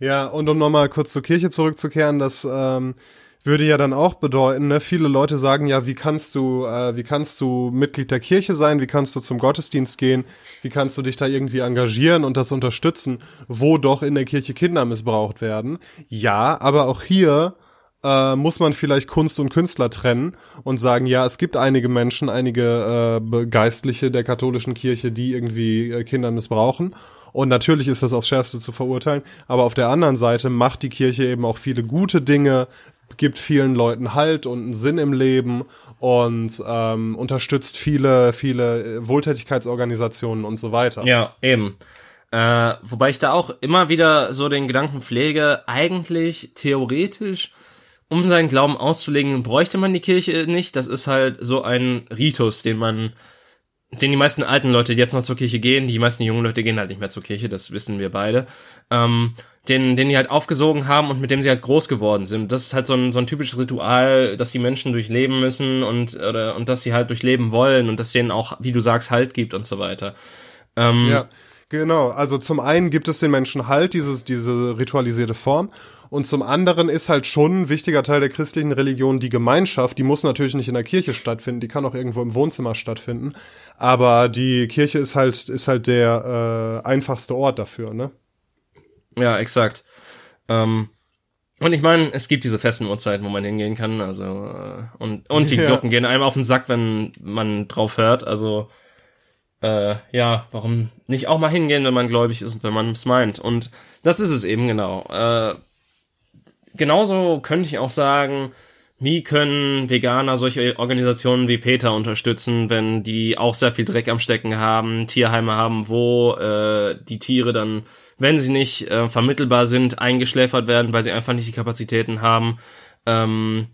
Ja, und um nochmal kurz zur Kirche zurückzukehren, das ähm, würde ja dann auch bedeuten, ne, viele Leute sagen ja, wie kannst du, äh, wie kannst du Mitglied der Kirche sein, wie kannst du zum Gottesdienst gehen, wie kannst du dich da irgendwie engagieren und das unterstützen, wo doch in der Kirche Kinder missbraucht werden. Ja, aber auch hier äh, muss man vielleicht Kunst und Künstler trennen und sagen, ja, es gibt einige Menschen, einige äh, Geistliche der katholischen Kirche, die irgendwie äh, Kinder missbrauchen. Und natürlich ist das aufs Schärfste zu verurteilen. Aber auf der anderen Seite macht die Kirche eben auch viele gute Dinge, gibt vielen Leuten Halt und einen Sinn im Leben und ähm, unterstützt viele, viele äh, Wohltätigkeitsorganisationen und so weiter. Ja, eben. Äh, wobei ich da auch immer wieder so den Gedanken pflege, eigentlich theoretisch, um seinen Glauben auszulegen, bräuchte man die Kirche nicht. Das ist halt so ein Ritus, den man, den die meisten alten Leute, jetzt noch zur Kirche gehen, die meisten jungen Leute gehen halt nicht mehr zur Kirche, das wissen wir beide, ähm, den, den die halt aufgesogen haben und mit dem sie halt groß geworden sind. Das ist halt so ein, so ein typisches Ritual, dass die Menschen durchleben müssen und, oder, und dass sie halt durchleben wollen und dass denen auch, wie du sagst, Halt gibt und so weiter. Ähm, Ja, genau. Also zum einen gibt es den Menschen halt dieses, diese ritualisierte Form. Und zum anderen ist halt schon ein wichtiger Teil der christlichen Religion die Gemeinschaft. Die muss natürlich nicht in der Kirche stattfinden, die kann auch irgendwo im Wohnzimmer stattfinden. Aber die Kirche ist halt, ist halt der äh, einfachste Ort dafür, ne? Ja, exakt. Ähm, und ich meine, es gibt diese festen Uhrzeiten, wo man hingehen kann, also äh, und und die Ja. Glocken gehen einem auf den Sack, wenn man drauf hört. Also äh, ja, warum nicht auch mal hingehen, wenn man gläubig ist und wenn man es meint? Und das ist es eben genau. Äh, genauso könnte ich auch sagen, wie können Veganer solche Organisationen wie Peter unterstützen, wenn die auch sehr viel Dreck am Stecken haben, Tierheime haben, wo äh, die Tiere dann, wenn sie nicht äh, vermittelbar sind, eingeschläfert werden, weil sie einfach nicht die Kapazitäten haben, ähm,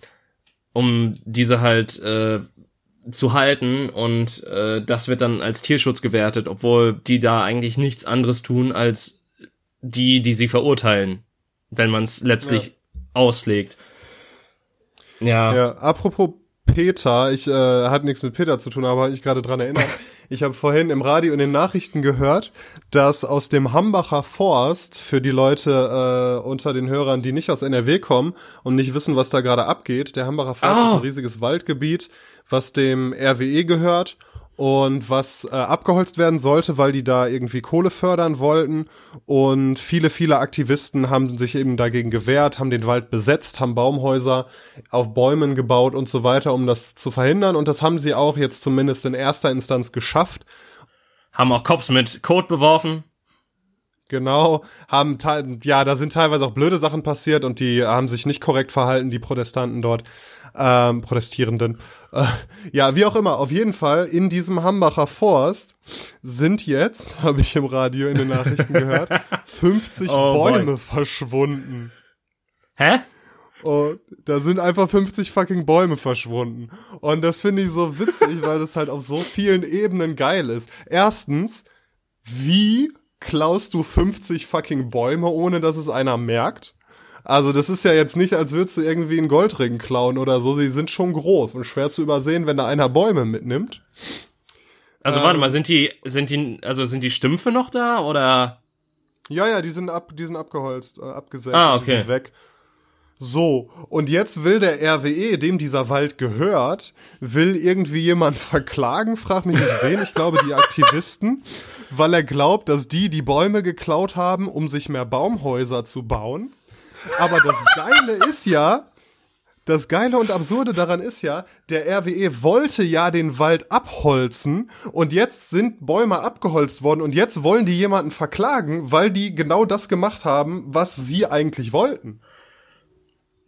um diese halt äh, zu halten und äh, das wird dann als Tierschutz gewertet, obwohl die da eigentlich nichts anderes tun als die, die sie verurteilen, wenn man es letztlich auslegt. Ja. Ja, apropos Peter, ich äh, hat nichts mit Peter zu tun, aber hab ich gerade dran erinnert. Ich habe vorhin im Radio in den Nachrichten gehört, dass aus dem Hambacher Forst für die Leute äh, unter den Hörern, die nicht aus NRW kommen und nicht wissen, was da gerade abgeht, der Hambacher Forst Oh. ist ein riesiges Waldgebiet, was dem RWE gehört und was äh, abgeholzt werden sollte, weil die da irgendwie Kohle fördern wollten. Und viele, viele Aktivisten haben sich eben dagegen gewehrt, haben den Wald besetzt, haben Baumhäuser auf Bäumen gebaut und so weiter, um das zu verhindern. Und das haben sie auch jetzt zumindest in erster Instanz geschafft. Haben auch Cops mit Kot beworfen. Genau, haben teil- ja, da sind teilweise auch blöde Sachen passiert und die haben sich nicht korrekt verhalten, die Protestanten dort, ähm, Protestierenden. Äh, ja, wie auch immer, auf jeden Fall in diesem Hambacher Forst sind jetzt, habe ich im Radio in den Nachrichten gehört, 50 Oh boy. Bäume verschwunden. Hä? Und da sind einfach 50 fucking Bäume verschwunden. Und das finde ich so witzig, weil das halt auf so vielen Ebenen geil ist. Erstens, wie klaust du 50 fucking Bäume, ohne dass es einer merkt? Also das ist ja jetzt nicht, als würdest du irgendwie einen Goldring klauen oder so. Sie sind schon groß und schwer zu übersehen, wenn da einer Bäume mitnimmt. Also Ähm. warte mal, sind die, sind die, also sind die Stümpfe noch da oder? Ja, ja, die sind ab, die sind abgeholzt, äh, abgesägt, Ah, die okay. sind weg. So, und jetzt will der RWE, dem dieser Wald gehört, will irgendwie jemand verklagen, frag mich nicht wen, ich glaube die Aktivisten, weil er glaubt, dass die die Bäume geklaut haben, um sich mehr Baumhäuser zu bauen. Aber das Geile ist ja, das Geile und Absurde daran ist ja, der RWE wollte ja den Wald abholzen und jetzt sind Bäume abgeholzt worden und jetzt wollen die jemanden verklagen, weil die genau das gemacht haben, was sie eigentlich wollten.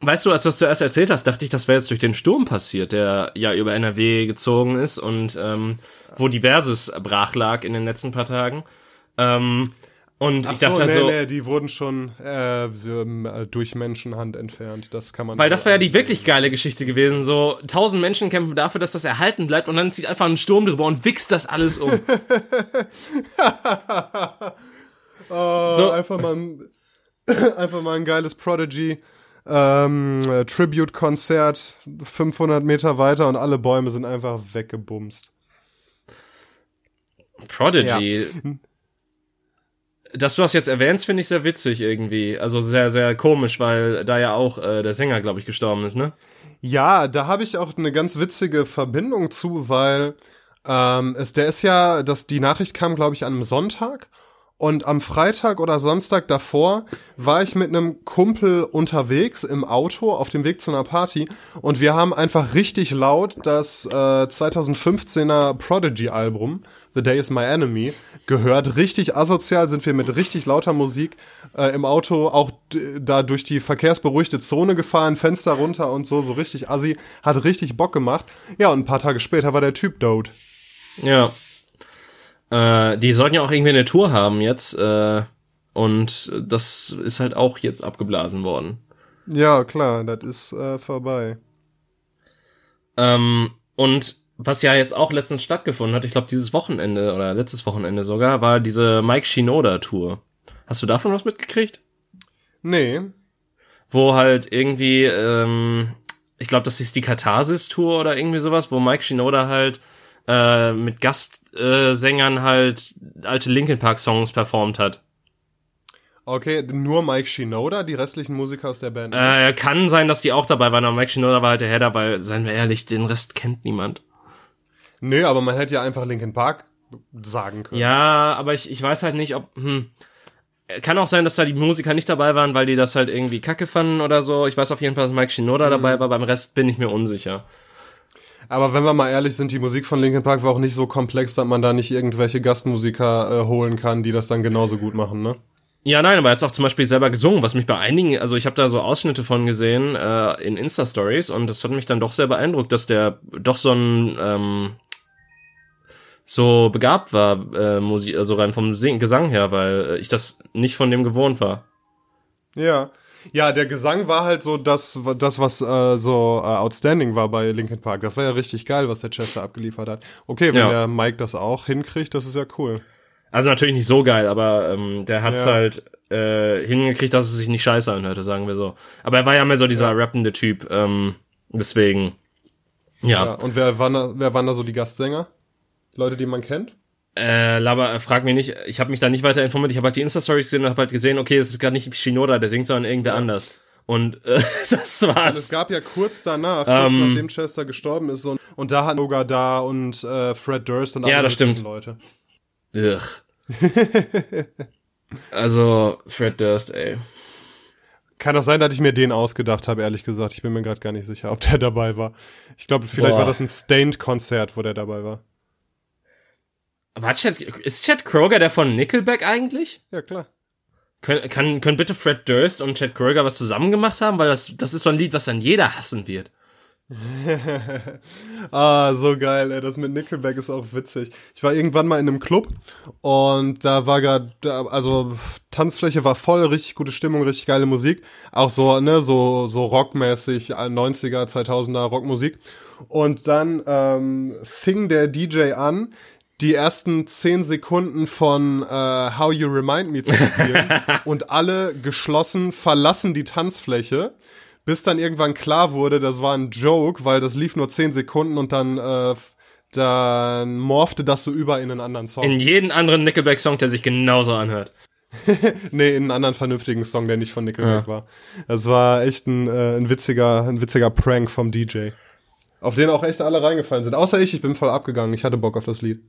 weißt du, als du das zuerst erzählt hast, dachte ich, das wäre jetzt durch den Sturm passiert, der ja über NRW gezogen ist und ähm, wo diverses brach lag in den letzten paar Tagen. Ähm, und Ach ich dachte so, halt nee, so, nee, die wurden schon äh, ähm, äh, durch Menschenhand entfernt. Das kann man. weil das wäre ja die wirklich geile Geschichte gewesen. So tausend Menschen kämpfen dafür, dass das erhalten bleibt und dann zieht einfach ein Sturm drüber und wichst das alles um. Oh, So. einfach mal, ein, einfach mal ein geiles Prodigy. Ähm, äh, Tribute-Konzert 500 Meter weiter und alle Bäume sind einfach weggebumst. Prodigy. Dass du das jetzt erwähnst, finde ich sehr witzig irgendwie. Also sehr, sehr komisch, weil da ja auch äh, der Sänger, glaube ich, gestorben ist, ne? Ja, da habe ich auch eine ganz witzige Verbindung zu, weil ähm, es, der ist ja, dass die Nachricht kam, glaube ich, an einem Sonntag. Und am Freitag oder Samstag davor war ich mit einem Kumpel unterwegs im Auto auf dem Weg zu einer Party und wir haben einfach richtig laut das äh, 2015er Prodigy-Album The Day is My Enemy gehört. Richtig asozial sind wir mit richtig lauter Musik äh, im Auto auch da durch die verkehrsberuhigte Zone gefahren, Fenster runter und so, so richtig assi. Hat richtig Bock gemacht. Ja, und ein paar Tage später war der Typ tot. Ja. Äh, die sollten ja auch irgendwie eine Tour haben jetzt. Äh, und das ist halt auch jetzt abgeblasen worden. Ja, klar, das ist äh, vorbei. Ähm, und was ja jetzt auch letztens stattgefunden hat, ich glaube dieses Wochenende oder letztes Wochenende sogar, war diese Mike Shinoda Tour. Hast du davon was mitgekriegt? Nee. Wo halt irgendwie, ähm, ich glaube, das ist die Katharsis Tour oder irgendwie sowas, wo Mike Shinoda halt äh, mit Gastsängern äh, halt alte Linkin Park Songs performt hat. Okay, nur Mike Shinoda, die restlichen Musiker aus der Band. Äh, kann sein, dass die auch dabei waren, aber Mike Shinoda war halt der Header, weil, seien wir ehrlich, den Rest kennt niemand. Nee, aber man hätte ja einfach Linkin Park sagen können. Ja, aber ich, ich weiß halt nicht, ob. Hm. Kann auch sein, dass da die Musiker nicht dabei waren, weil die das halt irgendwie kacke fanden oder so. Ich weiß auf jeden Fall, dass Mike Shinoda dabei war, beim Rest bin ich mir unsicher. Aber wenn wir mal ehrlich sind, die Musik von Linkin Park war auch nicht so komplex, dass man da nicht irgendwelche Gastmusiker äh, holen kann, die das dann genauso gut machen, ne? Ja, nein, aber er hat auch zum Beispiel selber gesungen, was mich bei einigen, also ich habe da so Ausschnitte von gesehen äh, in Insta-Stories und das hat mich dann doch sehr beeindruckt, dass der doch so ein ähm, so begabt war, äh, Musik, also rein vom Sing Gesang her, weil äh, ich das nicht von dem gewohnt war. Ja. Ja, der Gesang war halt so das, das was äh, so äh, outstanding war bei Linkin Park. Das war ja richtig geil, was der Chester abgeliefert hat. Okay, wenn Ja. der Mike das auch hinkriegt, das ist ja cool. Also natürlich nicht so geil, aber ähm, der hat's Ja. halt äh, hingekriegt, dass es sich nicht scheiße anhörte, sagen wir so. Aber er war ja mehr so dieser rappende Typ, ähm, deswegen. Ja. Ja. Und wer waren da, wer waren da so die Gastsänger? Leute, die man kennt? Äh, Laber, äh, frag mich nicht, ich habe mich da nicht weiter informiert, ich habe halt die Insta-Stories gesehen und habe halt gesehen, okay, es ist gar nicht Shinoda, der singt, sondern irgendwer anders. Und äh, das Es war's. gab ja kurz danach, kurz Ähm. nachdem Chester gestorben ist, so, und da hat Noga da und äh, Fred Durst und Ja, alle das stimmt. Leute. Ugh. also, Fred Durst, ey. Kann auch sein, dass ich mir den ausgedacht habe, ehrlich gesagt. Ich bin mir gerade gar nicht sicher, ob der dabei war. Ich glaube, vielleicht Boah. war das ein Stained-Konzert, wo der dabei war. War Chad, ist Chad Kroger der von Nickelback eigentlich? Ja, klar. Können, kann, können bitte Fred Durst und Chad Kroger was zusammen gemacht haben? Weil das, das ist so ein Lied, was dann jeder hassen wird. Ah, so geil, ey. Das mit Nickelback ist auch witzig. Ich war irgendwann mal in einem Club und da war gerade, also Tanzfläche war voll, richtig gute Stimmung, richtig geile Musik. Auch so, ne, so, so rockmäßig, äh, 90er, 2000er Rockmusik. Und dann ähm, fing der DJ an, die ersten zehn Sekunden von äh, How You Remind Me zu spielen und alle geschlossen verlassen die Tanzfläche, bis dann irgendwann klar wurde, das war ein Joke, weil das lief nur zehn Sekunden und dann äh, dann morphte das so über in einen anderen Song. In jeden anderen Nickelback-Song, der sich genauso anhört. nee, in einen anderen vernünftigen Song, der nicht von Nickelback Ja. war. Das war echt ein, äh, ein witziger, ein witziger Prank vom DJ. Auf den auch echt alle reingefallen sind. Außer ich, ich bin voll abgegangen. Ich hatte Bock auf das Lied.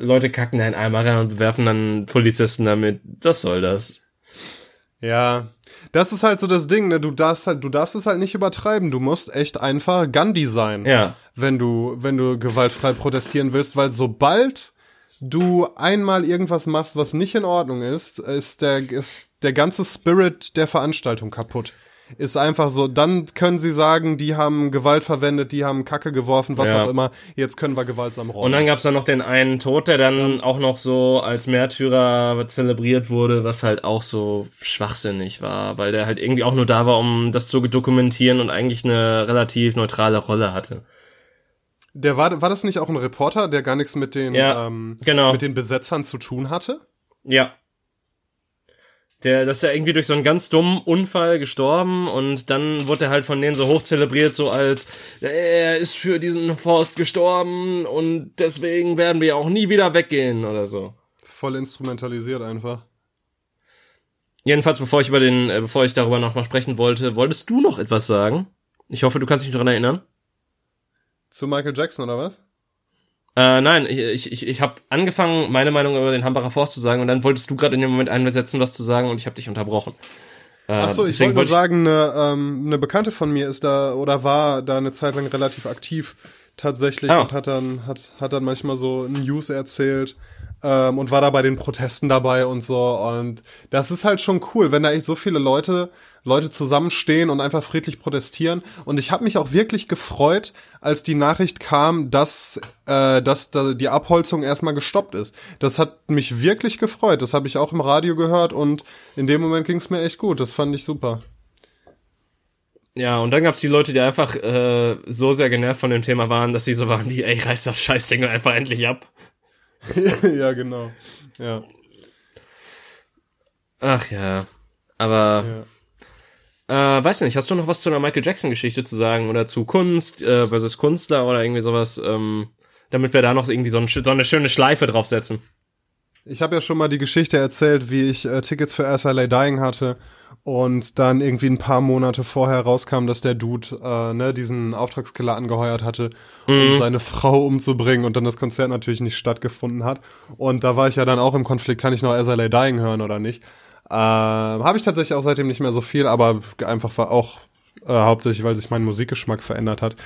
Leute kacken da in Eimer rein und bewerfen dann Polizisten damit. Was soll das? Ja, das ist halt so das Ding, ne? Du darfst halt, du darfst es halt nicht übertreiben. Du musst echt einfach Gandhi sein, Ja. wenn du, wenn du gewaltfrei protestieren willst, weil sobald du einmal irgendwas machst, was nicht in Ordnung ist, ist der, ist der ganze Spirit der Veranstaltung kaputt. Ist einfach so, dann können sie sagen, die haben Gewalt verwendet, die haben Kacke geworfen, was Ja. auch immer. Jetzt können wir gewaltsam räumen. Und dann gab's dann noch den einen Tod, der dann auch noch so als Märtyrer zelebriert wurde, was halt auch so schwachsinnig war, weil der halt irgendwie auch nur da war, um das zu dokumentieren und eigentlich eine relativ neutrale Rolle hatte. Der war, war das nicht auch ein Reporter, der gar nichts mit den, Ja, ähm, genau. mit den Besetzern zu tun hatte? Ja. Der, das ist ja irgendwie durch so einen ganz dummen Unfall gestorben und dann wurde er halt von denen so hoch zelebriert, so als er ist für diesen Forst gestorben und deswegen werden wir auch nie wieder weggehen oder so. Voll instrumentalisiert einfach. Jedenfalls, bevor ich über den, äh, bevor ich darüber noch mal sprechen wollte, wolltest du noch etwas sagen? Ich hoffe, du kannst dich daran erinnern. Zu Michael Jackson oder was? Äh, nein, ich, ich, ich, habe angefangen, meine Meinung über den Hambacher Forst zu sagen und dann wolltest du gerade in dem Moment einsetzen, was zu sagen und ich habe dich unterbrochen. Äh, Ach so, ich wollte nur sagen, eine, ähm, eine Bekannte von mir ist da oder war da eine Zeit lang relativ aktiv tatsächlich Ah. und hat dann hat hat dann manchmal so News erzählt ähm, und war da bei den Protesten dabei und so und das ist halt schon cool, wenn da echt so viele Leute Leute zusammenstehen und einfach friedlich protestieren und ich habe mich auch wirklich gefreut, als die Nachricht kam, dass äh, dass da die Abholzung erstmal gestoppt ist. Das hat mich wirklich gefreut. Das habe ich auch im Radio gehört und in dem Moment ging es mir echt gut. Das fand ich super. Ja, und dann gab's die Leute, die einfach äh, so sehr genervt von dem Thema waren, dass sie so waren wie, ey, reiß das Scheißding einfach endlich ab. ja, genau. Ja. Ach ja. Aber. Äh, weiß nicht, hast du noch was zu einer Michael Jackson-Geschichte zu sagen oder zu Kunst äh, versus Künstler oder irgendwie sowas, ähm, damit wir da noch irgendwie so, ein, so eine schöne Schleife draufsetzen? Ich habe ja schon mal die Geschichte erzählt, wie ich äh, Tickets für SLA Dying hatte und dann irgendwie ein paar Monate vorher rauskam, dass der Dude äh, ne, diesen Auftragskiller angeheuert hatte, um seine Frau umzubringen und dann das Konzert natürlich nicht stattgefunden hat. Und da war ich ja dann auch im Konflikt, kann ich noch SLA Dying hören oder nicht? Äh, habe ich tatsächlich auch seitdem nicht mehr so viel, aber einfach war auch äh, hauptsächlich, weil sich mein Musikgeschmack verändert hat.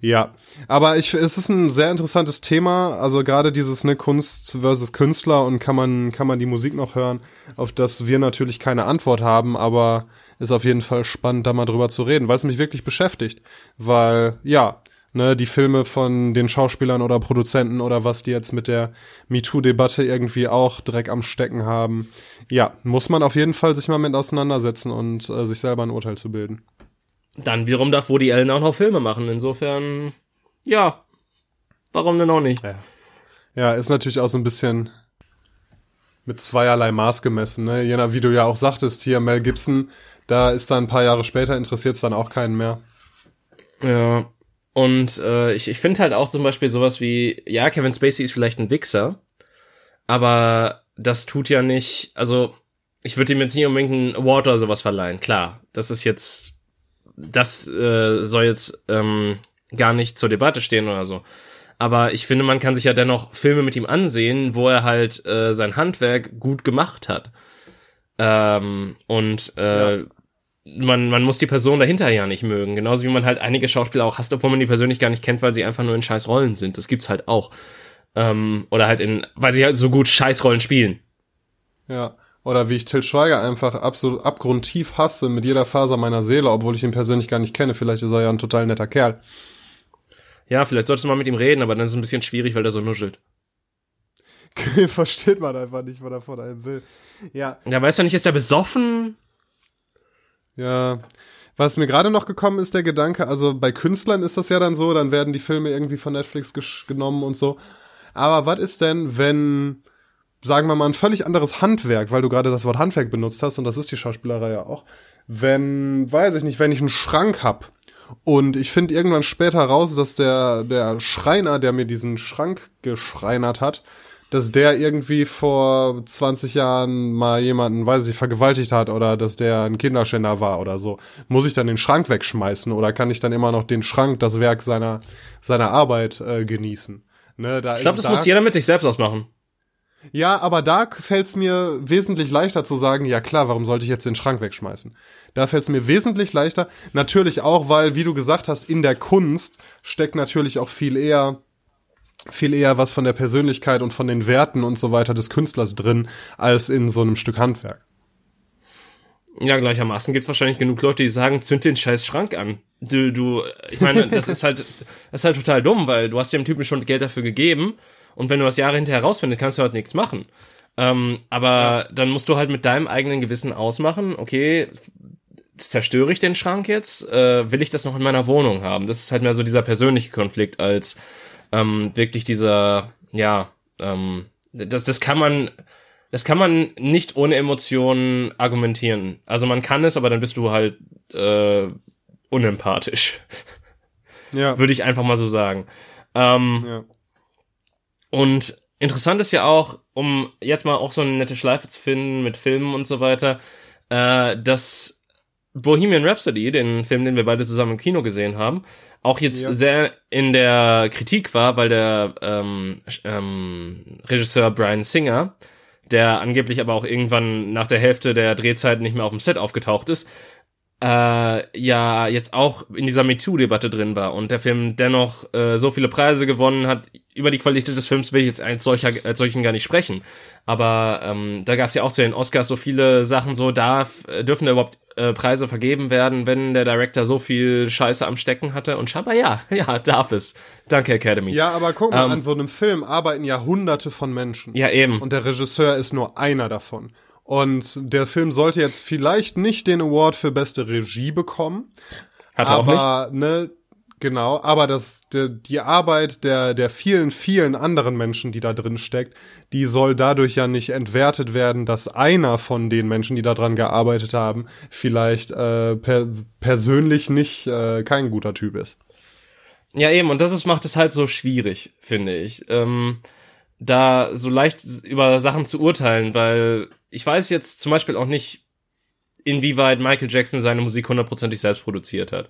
Ja, aber ich, es ist ein sehr interessantes Thema. Also gerade dieses ne Kunst versus Künstler und kann man kann man die Musik noch hören, auf das wir natürlich keine Antwort haben, aber ist auf jeden Fall spannend, da mal drüber zu reden, weil es mich wirklich beschäftigt. Weil ja, ne die Filme von den Schauspielern oder Produzenten oder was die jetzt mit der MeToo-Debatte irgendwie auch Dreck am Stecken haben. Ja, muss man auf jeden Fall sich mal mit auseinandersetzen und äh, sich selber ein Urteil zu bilden. Dann wiederum darf Woody Allen auch noch Filme machen. Insofern, ja, warum denn auch nicht? Ja. Ja, ist natürlich auch so ein bisschen mit zweierlei Maß gemessen, ne? Je nach, wie du ja auch sagtest, hier Mel Gibson, da ist dann ein paar Jahre später interessiert es dann auch keinen mehr. Ja. Und äh, ich, ich finde halt auch zum Beispiel sowas wie, ja, Kevin Spacey ist vielleicht ein Wichser, aber das tut ja nicht, also ich würde ihm jetzt nicht unbedingt einen Award oder sowas verleihen, klar. Das ist jetzt, das äh, soll jetzt ähm, gar nicht zur Debatte stehen oder so. Aber ich finde, man kann sich ja dennoch Filme mit ihm ansehen, wo er halt äh, sein Handwerk gut gemacht hat. Ähm, und äh, Ja. Man, man muss die Person dahinter ja nicht mögen. Genauso wie man halt einige Schauspieler auch hasst, obwohl man die persönlich gar nicht kennt, weil sie einfach nur in scheiß Rollen sind. Das gibt's halt auch. Ähm, oder halt in, weil sie halt so gut Scheißrollen spielen. Ja. Oder wie ich Till Schweiger einfach absolut abgrundtief hasse mit jeder Faser meiner Seele, obwohl ich ihn persönlich gar nicht kenne. Vielleicht ist er ja ein total netter Kerl. Ja, vielleicht solltest du mal mit ihm reden, aber dann ist es ein bisschen schwierig, weil der so nuschelt. Versteht man einfach nicht, was er von einem will. Ja, Ja, weißt du nicht, ist er besoffen? Ja, was mir gerade noch gekommen ist, der Gedanke, also bei Künstlern ist das ja dann so, dann werden die Filme irgendwie von Netflix genommen und so. Aber was ist denn, wenn, sagen wir mal, ein völlig anderes Handwerk, weil du gerade das Wort Handwerk benutzt hast, und das ist die Schauspielerei ja auch, wenn, weiß ich nicht, wenn ich einen Schrank hab und ich finde irgendwann später raus, dass der, der Schreiner, der mir diesen Schrank geschreinert hat, dass der irgendwie vor 20 Jahren mal jemanden, weiß ich, vergewaltigt hat oder dass der ein Kinderschänder war oder so. Muss ich dann den Schrank wegschmeißen oder kann ich dann immer noch den Schrank, das Werk seiner, seiner Arbeit äh, genießen? Ne, da Ich glaube, das muss da- jeder mit sich selbst ausmachen. ja, aber da fällt es mir wesentlich leichter zu sagen, ja klar, warum sollte ich jetzt den Schrank wegschmeißen? Da fällt es mir wesentlich leichter. Natürlich auch, weil, wie du gesagt hast, in der Kunst steckt natürlich auch viel eher viel eher was von der Persönlichkeit und von den Werten und so weiter des Künstlers drin, als in so einem Stück Handwerk. Ja, gleichermaßen gibt's wahrscheinlich genug Leute, die sagen, zünd den scheiß Schrank an. Du, du, ich meine, das ist halt, das ist halt total dumm, weil du hast dem Typen schon Geld dafür gegeben und wenn du das Jahre hinterher rausfindest, kannst du halt nichts machen. Ähm, aber ja. dann musst du halt mit deinem eigenen Gewissen ausmachen, okay, zerstöre ich den Schrank jetzt? Äh, will ich das noch in meiner Wohnung haben? Das ist halt mehr so dieser persönliche Konflikt als ähm, wirklich dieser, ja, ähm, das, das kann man, das kann man nicht ohne Emotionen argumentieren. Also man kann es, aber dann bist du halt äh, unempathisch. Ja. Würde ich einfach mal so sagen. Ähm, ja. Und interessant ist ja auch, um jetzt mal auch so eine nette Schleife zu finden mit Filmen und so weiter, äh, dass Bohemian Rhapsody, den Film, den wir beide zusammen im Kino gesehen haben, auch jetzt ja. sehr in der Kritik war, weil der ähm, ähm, Regisseur Brian Singer, der angeblich aber auch irgendwann nach der Hälfte der Drehzeit nicht mehr auf dem Set aufgetaucht ist, äh, ja jetzt auch in dieser MeToo-Debatte drin war und der Film dennoch äh, so viele Preise gewonnen hat. Über die Qualität des Films will ich jetzt als, solcher, als solchen gar nicht sprechen. Aber ähm, da gab es ja auch zu den Oscars so viele Sachen, so darf, äh, dürfen da überhaupt äh, Preise vergeben werden, wenn der Director so viel Scheiße am Stecken hatte? Und scheinbar ja, ja, darf es. Danke, Academy. Ja, aber guck mal, ähm, an so einem Film arbeiten ja hunderte von Menschen. Ja, eben. Und der Regisseur ist nur einer davon. Und der Film sollte jetzt vielleicht nicht den Award für beste Regie bekommen. Hat er aber, auch nicht. Ne, genau, aber das, die, die Arbeit der, der vielen, vielen anderen Menschen, die da drin steckt, die soll dadurch ja nicht entwertet werden, dass einer von den Menschen, die da dran gearbeitet haben, vielleicht äh, per, persönlich nicht äh, kein guter Typ ist. Ja, eben, und das ist, macht es halt so schwierig, finde ich. Ähm, da so leicht über Sachen zu urteilen, weil ich weiß jetzt zum Beispiel auch nicht, inwieweit Michael Jackson seine Musik hundertprozentig selbst produziert hat.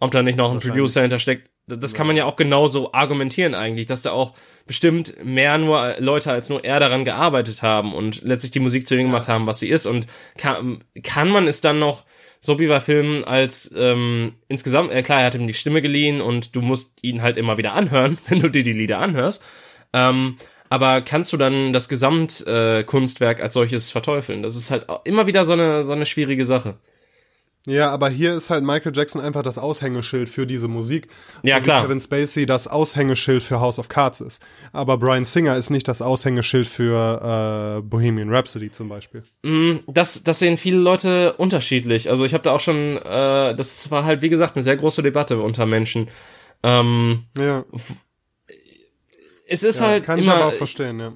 Ob da nicht noch ein Producer hintersteckt. Das kann man ja auch genauso argumentieren eigentlich, dass da auch bestimmt mehr nur Leute als nur er daran gearbeitet haben und letztlich die Musik zu dem gemacht haben, was sie ist. Und kann, kann man es dann noch so wie bei Filmen als ähm, insgesamt, äh, klar, er hat ihm die Stimme geliehen und du musst ihn halt immer wieder anhören, wenn du dir die Lieder anhörst. Ähm, aber kannst du dann das Gesamtkunstwerk äh, als solches verteufeln? Das ist halt immer wieder so eine, so eine schwierige Sache. Ja, aber hier ist halt Michael Jackson einfach das Aushängeschild für diese Musik. Ja, so klar. Kevin Spacey das Aushängeschild für House of Cards ist. Aber Brian Singer ist nicht das Aushängeschild für äh, Bohemian Rhapsody zum Beispiel. Mm, das, das sehen viele Leute unterschiedlich. Also ich habe da auch schon, äh, das war halt wie gesagt eine sehr große Debatte unter Menschen. Ähm, ja es ist ja, halt kann immer, ich aber auch verstehen, ja.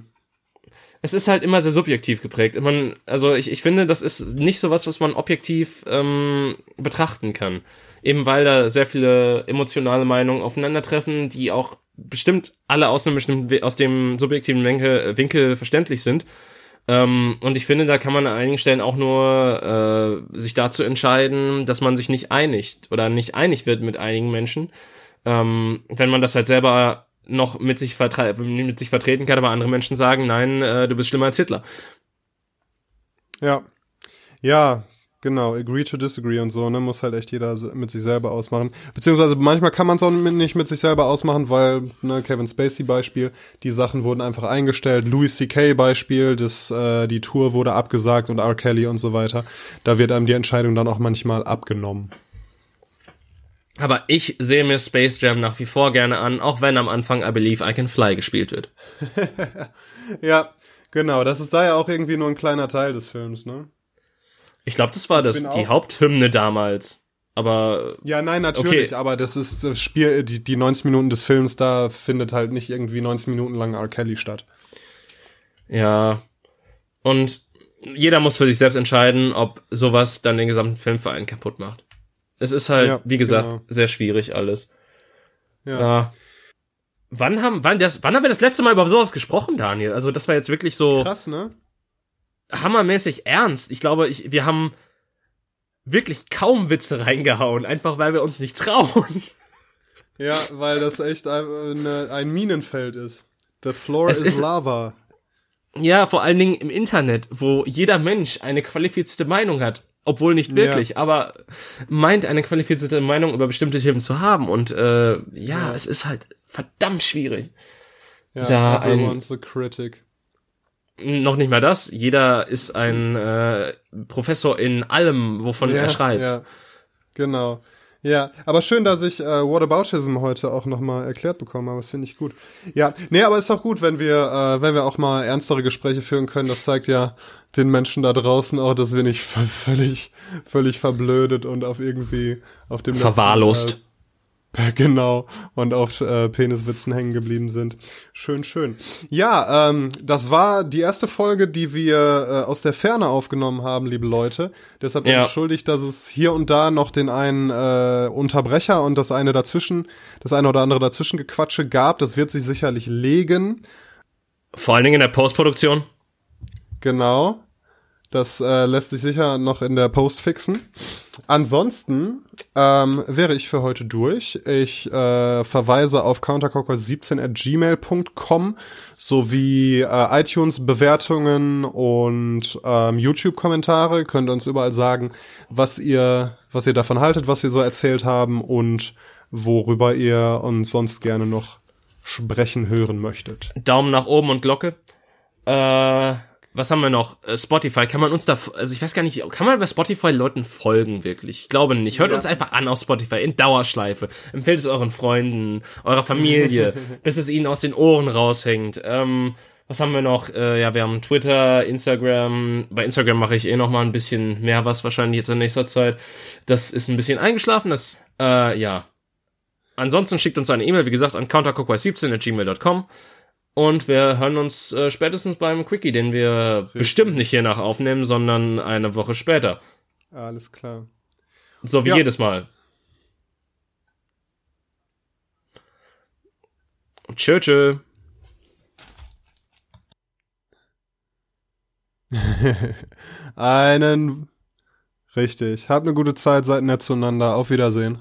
Es ist halt immer sehr subjektiv geprägt. Man, also ich, ich finde, das ist nicht so was, was man objektiv ähm, betrachten kann. Eben weil da sehr viele emotionale Meinungen aufeinandertreffen, die auch bestimmt alle aus einem bestimmten, aus dem subjektiven Winkel, Winkel verständlich sind. Ähm, und ich finde, da kann man an einigen Stellen auch nur äh, sich dazu entscheiden, dass man sich nicht einigt oder nicht einig wird mit einigen Menschen. Ähm, wenn man das halt selber noch mit sich, mit sich vertreten kann, aber andere Menschen sagen, nein, äh, du bist schlimmer als Hitler. Ja. Ja, genau, agree to disagree und so, ne, muss halt echt jeder mit sich selber ausmachen. Beziehungsweise manchmal kann man es auch nicht mit sich selber ausmachen, weil, ne, Kevin Spacey Beispiel, die Sachen wurden einfach eingestellt, Louis C.K. Beispiel, das, äh, die Tour wurde abgesagt und R. Kelly und so weiter. Da wird einem die Entscheidung dann auch manchmal abgenommen. Aber ich sehe mir Space Jam nach wie vor gerne an, auch wenn am Anfang I Believe I Can Fly gespielt wird. ja, genau. Das ist da ja auch irgendwie nur ein kleiner Teil des Films, ne? Ich glaube, das war das, die Haupthymne damals. Aber. Ja, nein, natürlich, okay. aber das ist das Spiel, die, die 90 Minuten des Films, da findet halt nicht irgendwie 90 Minuten lang R. Kelly statt. Ja. Und jeder muss für sich selbst entscheiden, ob sowas dann den gesamten Film für einen kaputt macht. Es ist halt, ja, wie gesagt, genau. sehr schwierig alles. Ja. ja. Wann haben, wann das, wann haben wir das letzte Mal über sowas gesprochen, Daniel? Also, das war jetzt wirklich so. Krass, ne? Hammermäßig ernst. Ich glaube, ich, wir haben wirklich kaum Witze reingehauen, einfach weil wir uns nicht trauen. Ja, weil das echt ein, ein Minenfeld ist. The floor is, ist lava. Ja, vor allen Dingen im Internet, wo jeder Mensch eine qualifizierte Meinung hat obwohl nicht wirklich, ja. aber meint eine qualifizierte Meinung über bestimmte Themen zu haben und äh, ja, ja. es ist halt verdammt schwierig. Ja, da ein, a critic. noch nicht mal das. Jeder ist ein äh, Professor in allem, wovon ja, er schreibt. Ja, genau. Ja, aber schön, dass ich äh, Whataboutism heute auch nochmal erklärt bekommen habe. Das finde ich gut. Ja, nee, aber ist auch gut, wenn wir, äh, wenn wir auch mal ernstere Gespräche führen können. Das zeigt ja den Menschen da draußen auch, dass wir nicht völlig, völlig verblödet und auf irgendwie auf dem verwahrlost. Letzten, äh, Genau, und auf äh, Peniswitzen hängen geblieben sind. Schön, schön. Ja, ähm, das war die erste Folge, die wir äh, aus der Ferne aufgenommen haben, liebe Leute. Deshalb ja. entschuldigt, dass es hier und da noch den einen äh, Unterbrecher und das eine dazwischen, das eine oder andere dazwischen Gequatsche gab. Das wird sich sicherlich legen. Vor allen Dingen in der Postproduktion. Genau. Das äh, lässt sich sicher noch in der Post fixen. Ansonsten ähm, wäre ich für heute durch. Ich äh, verweise auf countercockwise17 at gmail.com sowie äh, iTunes-Bewertungen und ähm, YouTube-Kommentare. Könnt uns überall sagen, was ihr, was ihr davon haltet, was wir so erzählt haben und worüber ihr uns sonst gerne noch sprechen hören möchtet. Daumen nach oben und Glocke. Äh was haben wir noch? Äh, Spotify, kann man uns da, also ich weiß gar nicht, kann man bei Spotify Leuten folgen wirklich? Ich glaube nicht. Hört ja. uns einfach an auf Spotify in Dauerschleife. Empfehlt es euren Freunden, eurer Familie, bis es ihnen aus den Ohren raushängt. Ähm, was haben wir noch? Äh, ja, wir haben Twitter, Instagram. Bei Instagram mache ich eh noch mal ein bisschen mehr was wahrscheinlich jetzt in nächster Zeit. Das ist ein bisschen eingeschlafen. Das, äh, ja. Ansonsten schickt uns eine E-Mail, wie gesagt, an countercookwise17 at gmail.com. Und wir hören uns äh, spätestens beim Quickie, den wir Richtig. bestimmt nicht hier nach aufnehmen, sondern eine Woche später. Alles klar. So wie ja. jedes Mal. Tschö, tschö. Einen. Richtig. Habt eine gute Zeit, seid nett zueinander. Auf Wiedersehen.